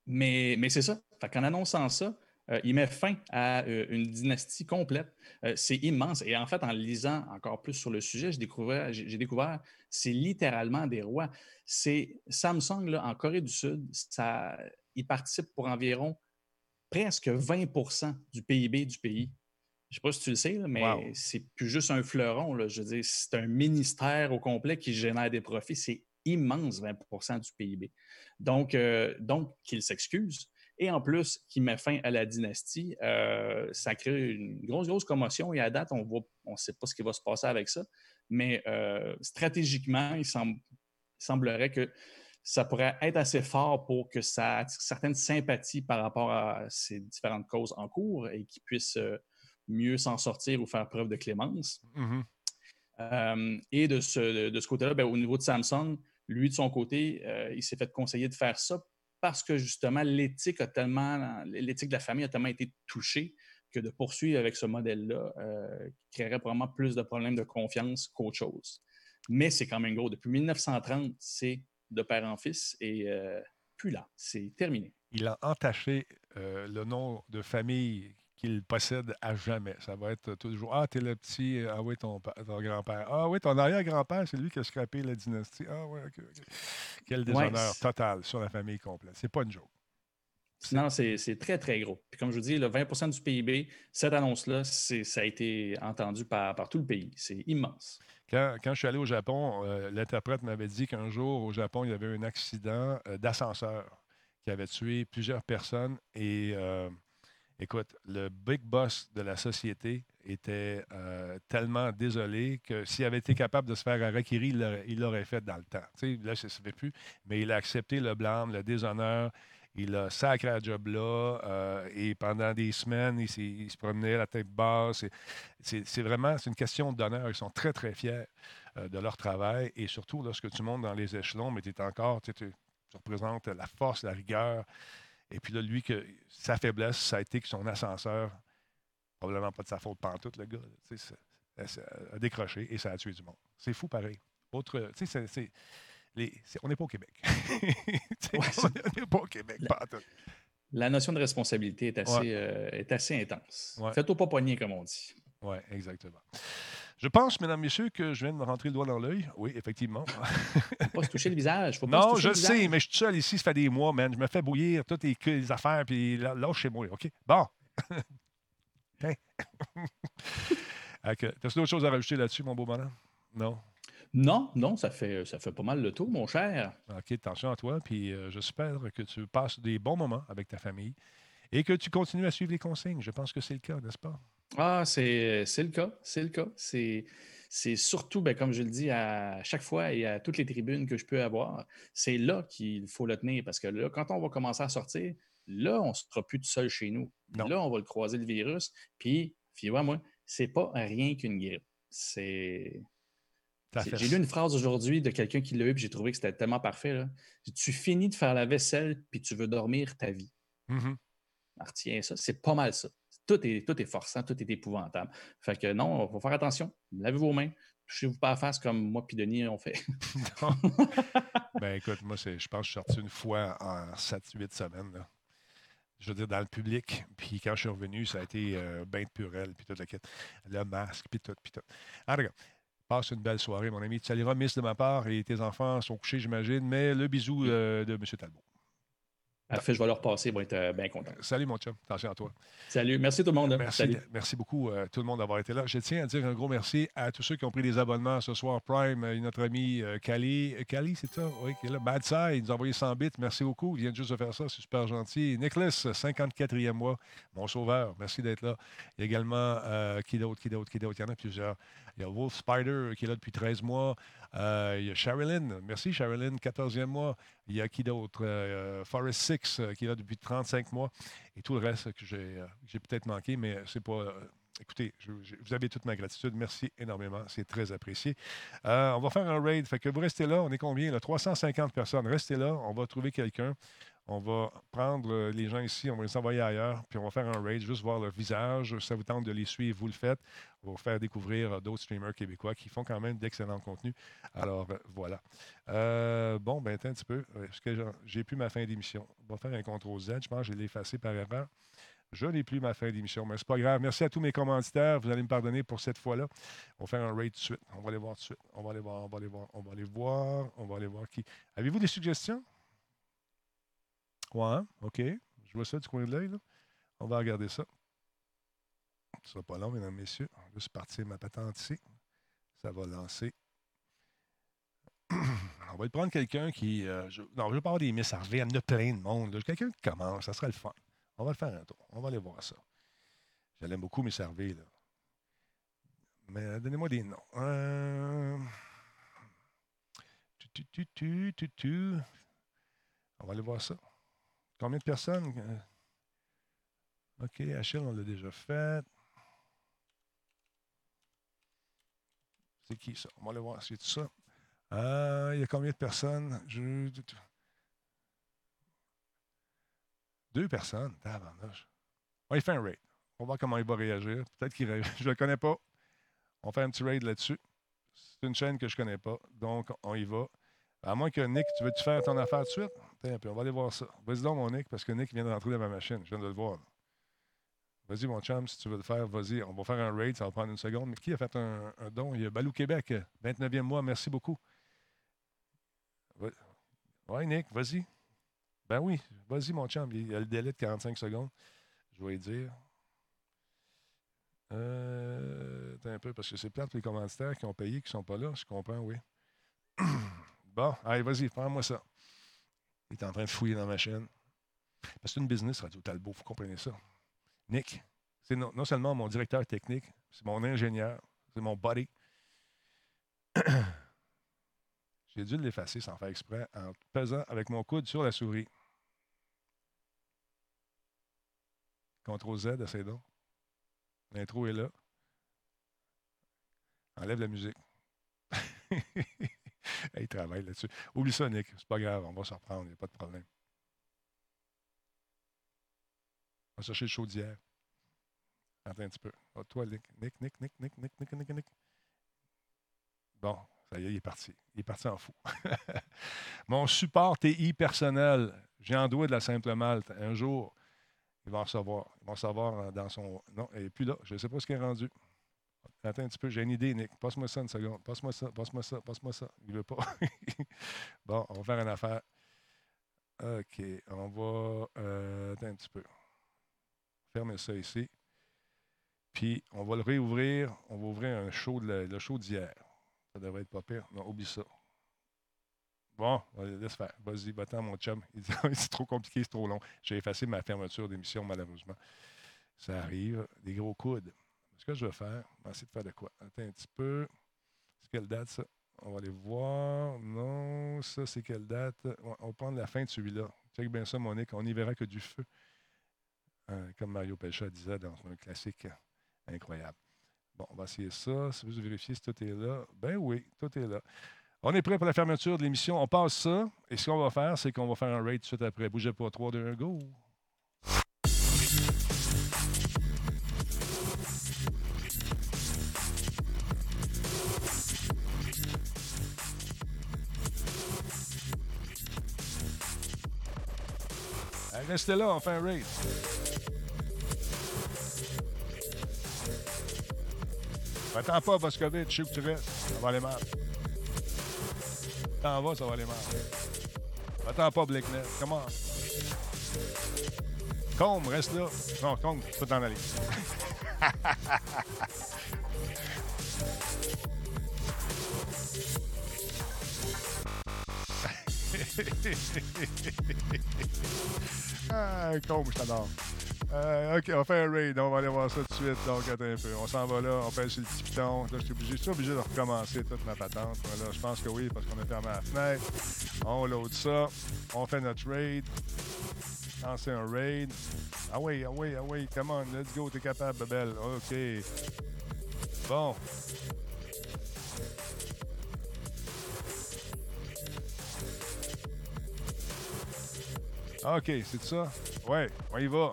Mais, mais c'est ça. Fait qu'en annonçant ça, euh, il met fin à euh, une dynastie complète. Euh, c'est immense. Et en fait, en lisant encore plus sur le sujet, j'ai découvert, j'ai j'ai découvert c'est littéralement des rois. C'est Samsung, là, en Corée du Sud, ça, il participe pour environ presque 20% du PIB du pays. Je ne sais pas si tu le sais, là, mais Wow. c'est plus juste un fleuron. là. Je veux dire, c'est un ministère au complet qui génère des profits. C'est immense, 20% du PIB. Donc, donc qu'il s'excuse. Et en plus, qu'il met fin à la dynastie, euh, ça crée une grosse, grosse commotion. Et à date, on voit, on ne sait pas ce qui va se passer avec ça. Mais euh, stratégiquement, il, semble- il semblerait que ça pourrait être assez fort pour que ça attire certaines sympathies par rapport à ces différentes causes en cours et qu'ils puissent euh, mieux s'en sortir ou faire preuve de clémence. Mhm. Euh, et de ce, de ce côté-là, ben, au niveau de Samsung, lui, de son côté, euh, il s'est fait conseiller de faire ça parce que justement, l'éthique a tellement, l'éthique de la famille a tellement été touchée que de poursuivre avec ce modèle-là euh, créerait probablement plus de problèmes de confiance qu'autre chose. Mais c'est quand même gros. Depuis 1930, c'est de père en fils et euh, plus là, c'est terminé. Il a entaché euh, le nom de famille qu'il possède à jamais. Ça va être toujours Ah, t'es le petit, ah oui, ton, grand-père. Ah oui, ton arrière-grand-père, c'est lui qui a scrapé la dynastie. Ah oui, OK. Quel déshonneur total sur la famille complète. C'est pas une joke. Non, c'est très, très gros. Puis comme je vous dis, le 20% du PIB, cette annonce-là, ça a été entendu par, par tout le pays. C'est immense. Quand, je suis allé au Japon, euh, l'interprète m'avait dit qu'un jour, au Japon, il y avait un accident euh, d'ascenseur qui avait tué plusieurs personnes. Et euh, écoute, le big boss de la société était tellement désolé que s'il avait été capable de se faire harakiri, il l'aurait fait dans le temps. là, ça ne se fait plus, mais il a accepté le blâme, le déshonneur. Il a sacré à job là euh, et pendant des semaines, il, se promenait la tête basse. C'est vraiment une question d'honneur. Ils sont très, très fiers euh, de leur travail et surtout lorsque tu montes dans les échelons, mais tu es encore, tu, représentes la force, la rigueur. Et puis là, lui, que sa faiblesse, ça a été que son ascenseur, probablement pas de sa faute pantoute, le gars, a décroché et ça a tué du monde. C'est fou pareil. Autre, c'est on n'est pas au Québec. on n'est pas au Québec. La, notion de responsabilité est assez, euh, est assez intense. Faites-au pas comme on dit. Oui, exactement. Je pense, mesdames, messieurs, que je viens de me rentrer le doigt dans l'œil. Oui, effectivement. faut pas se toucher le visage. Faut pas non, je le sais, mais je suis seul ici, ça fait des mois, man. Je me fais bouillir toutes les, affaires, puis là, chez moi. OK? Bon. T'as-tu d'autres choses à rajouter là-dessus, mon beau bonhomme? Non? Non, non, ça fait, ça fait pas mal le tour, mon cher. OK, attention à toi. Puis euh, j'espère que tu passes des bons moments avec ta famille et que tu continues à suivre les consignes. Je pense que c'est le cas, n'est-ce pas? Ah, c'est le cas. C'est le cas. C'est surtout, ben, comme je le dis à chaque fois et à toutes les tribunes que je peux avoir, c'est là qu'il faut le tenir parce que là, quand on va commencer à sortir, là, on ne sera plus tout seul chez nous. Là, on va le croiser le virus. Puis, fiez-moi, moi, c'est pas rien qu'une grippe. C'est j'ai lu une phrase aujourd'hui de quelqu'un qui l'a eu, et j'ai trouvé que c'était tellement parfait. Tu finis de faire la vaisselle, puis tu veux dormir ta vie. Mm ça, c'est pas mal ça. Tout est, tout est forçant, tout est épouvantable. Fait que non, il faut faire attention. Lavez vos mains. Touchez-vous pas à face comme moi et Denis on fait. ben écoute, moi, je pense que je suis sorti une fois en 7-8 semaines. je veux dire, dans le public. Puis quand je suis revenu, ça a été euh, bain de purelle, puis tout le, le masque, puis tout, puis tout. En tout cas, Passe une belle soirée, mon ami. Tu saliras Miss de ma part et tes enfants sont couchés, j'imagine. Mais le bisou euh, de M. Talbot. Parfait, je vais leur passer, ils vont être euh, bien contents. Salut, mon chum. Attention à toi. Salut. Merci tout le monde. Merci, merci beaucoup, euh, tout le monde, d'avoir été là. Je tiens à dire un gros merci à tous ceux qui ont pris des abonnements ce soir. Prime, notre ami Kali. Kali, c'est ça? Oui, qui est là. Bad Side, il nous a envoyé 100 bits. Merci beaucoup. Il vient juste de faire ça. C'est super gentil. Nicholas, 54e mois. Mon sauveur. Merci d'être là. Il y a également qui d'autre, qui d'autre, qui d'autre? Il y en a plusieurs. Il y a Wolf Spider qui est là depuis 13 mois. Euh, il y a Sherilyn. Merci, Sherilyn, 14e mois. Il y a qui d'autre? Euh, Forest Six euh, qui est là depuis 35 mois. Et tout le reste que j'ai peut-être manqué, mais c'est pas. Écoutez, vous avez toute ma gratitude. Merci énormément. C'est très apprécié. on va faire un raid. Fait que vous restez là. On est combien? Là? 350 personnes. Restez là. On va trouver quelqu'un. On va prendre euh, les gens ici, on va les envoyer ailleurs, puis on va faire un raid, juste voir leur visage. Ça vous tente de les suivre, vous le faites. On va vous faire découvrir euh, d'autres streamers québécois qui font quand même d'excellents contenus. Alors, euh, voilà. bon, ben, attends un petit peu. Est-ce que j'ai plus ma fin d'émission? On va faire un CTRL Z. Je pense que je l'ai effacé par erreur. Je n'ai plus ma fin d'émission, mais c'est pas grave. Merci à tous mes commanditaires. Vous allez me pardonner pour cette fois-là. On va faire un raid tout de suite. On va aller voir tout de suite. On va aller voir, on va aller voir, on va aller voir, on va aller voir qui. Avez-vous des suggestions? Ouais, OK. Je vois ça du coin de l'œil. On va regarder ça. Ce sera pas long, mesdames, messieurs. On va juste partir ma patente ici. Ça va lancer. On va prendre quelqu'un qui. Euh, non, je ne veux pas avoir des Miss. Il y en a plein de monde. Quelqu'un qui commence. Ça serait le fun. On va le faire un tour. On va aller voir ça. J'aime beaucoup Miss Harvey. Là. Mais euh, donnez-moi des noms. Euh... Tu, tu, tu, On va aller voir ça. Combien de personnes? Euh, OK, Achille, on l'a déjà fait. C'est qui ça? On va aller voir. C'est tout ça. Euh, il y a combien de personnes? Deux personnes. On va faire un raid. On va voir comment il va réagir. Peut-être qu'il Je ne le connais pas. On fait un petit raid là-dessus. C'est une chaîne que je ne connais pas. Donc, on y va. À moins que Nick, tu veux-tu faire ton affaire de suite? On va aller voir ça. Vas-y donc, mon Nick, parce que Nick vient de rentrer dans ma machine. Je viens de le voir. Vas-y, mon chum, si tu veux le faire, vas-y. On va faire un raid, ça va prendre une seconde. Mais qui a fait un, don? Il y a Balou Québec, 29e mois. Merci beaucoup. Ouais, Nick, vas-y. Ben oui, vas-y, mon chum. Il y a le délai de 45 secondes. Je vais dire. Euh, un peu, parce que c'est plate les commanditaires qui ont payé, qui ne sont pas là. Je comprends, oui. bon, allez, vas-y, prends-moi ça. Il est en train de fouiller dans ma chaîne. Parce que c'est une business, Radio Talbot, vous comprenez ça. Nick, c'est non, seulement mon directeur technique, c'est mon ingénieur, c'est mon buddy. J'ai dû l'effacer sans faire exprès en pesant avec mon coude sur la souris. CTRL Z, essaye donc. L'intro est là. Enlève la musique. il travaille là-dessus. Oublie ça, Nick. C'est pas grave, on va s'en reprendre, il n'y a pas de problème. On va chercher le show d'hier. Attends un petit peu. Oh, toi, Nick, Nick, Nick, Nick, Nick, Nick, Nick, Nick, Nick. Bon, ça y est, il est parti. Il est parti en fou. Mon support TI personnel, j'ai en doué de la simple malte. Un jour, il va en recevoir. Il va en savoir dans son. Non, il n'est plus là. Je ne sais pas ce qu'il est rendu. Attends un petit peu, j'ai une idée, Nick. Passe-moi ça une seconde. Passe-moi ça, passe-moi ça, passe-moi ça. Il veut pas. bon, on va faire une affaire. OK, on va. Euh, attends un petit peu. Fermer ça ici. Puis, on va le réouvrir. On va ouvrir un show de le show d'hier. Ça devrait être pas pire. Non, oublie ça. Bon, laisse faire. Vas-y, va mon chum. C'est trop compliqué, c'est trop long. J'ai effacé ma fermeture d'émission, malheureusement. Ça arrive. Des gros coudes. Ce que je vais faire, on va essayer de faire de quoi? Attends un petit peu. C'est quelle date, ça? On va aller voir. Non, ça, c'est quelle date? On va prendre la fin de celui-là. Check bien ça, Monique. On n'y verra que du feu. Euh, comme Mario Pelcha disait dans un classique incroyable. Bon, on va essayer ça. Si vous vérifiez si tout est là. Ben oui, tout est là. On est prêt pour la fermeture de l'émission. On passe ça. Et ce qu'on va faire, c'est qu'on va faire un raid tout de suite après. Bougez pas. 3, 2, 1, go. Restez là, on fait un raid. Attends pas, Boscovitch, je sais où tu restes. Ça va aller mal. T'en vas, ça va aller mal. Attends pas, Blakeness. Comment? Combe, reste là. Non, Combe, tu peux t'en aller. Ah, Combe, je t'adore. Euh, OK, on fait un raid. On va aller voir ça tout de suite. Donc, attends un peu. On s'en va là. On sur le petit piton. Là, je suis obligé, obligé de recommencer toute ma patente. Je pense que oui, parce qu'on a fermé la fenêtre. On load ça. On fait notre raid. Lancer un raid. Ah oui, ah oui, ah oui. Come on, let's go. T'es capable, Babel. OK. Bon. OK, c'est ça? Ouais, on y va.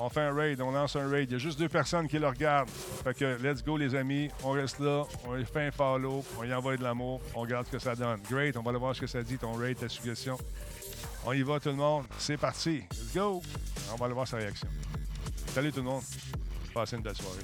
On fait un raid, on lance un raid. Il y a juste deux personnes qui le regardent. Fait que let's go les amis, on reste là, on fait un follow, on y envoie de l'amour, on regarde ce que ça donne. Great, on va aller voir ce que ça dit, ton raid, ta suggestion. On y va tout le monde, c'est parti. Let's go! On va aller voir sa réaction. Salut tout le monde. Passez une belle soirée.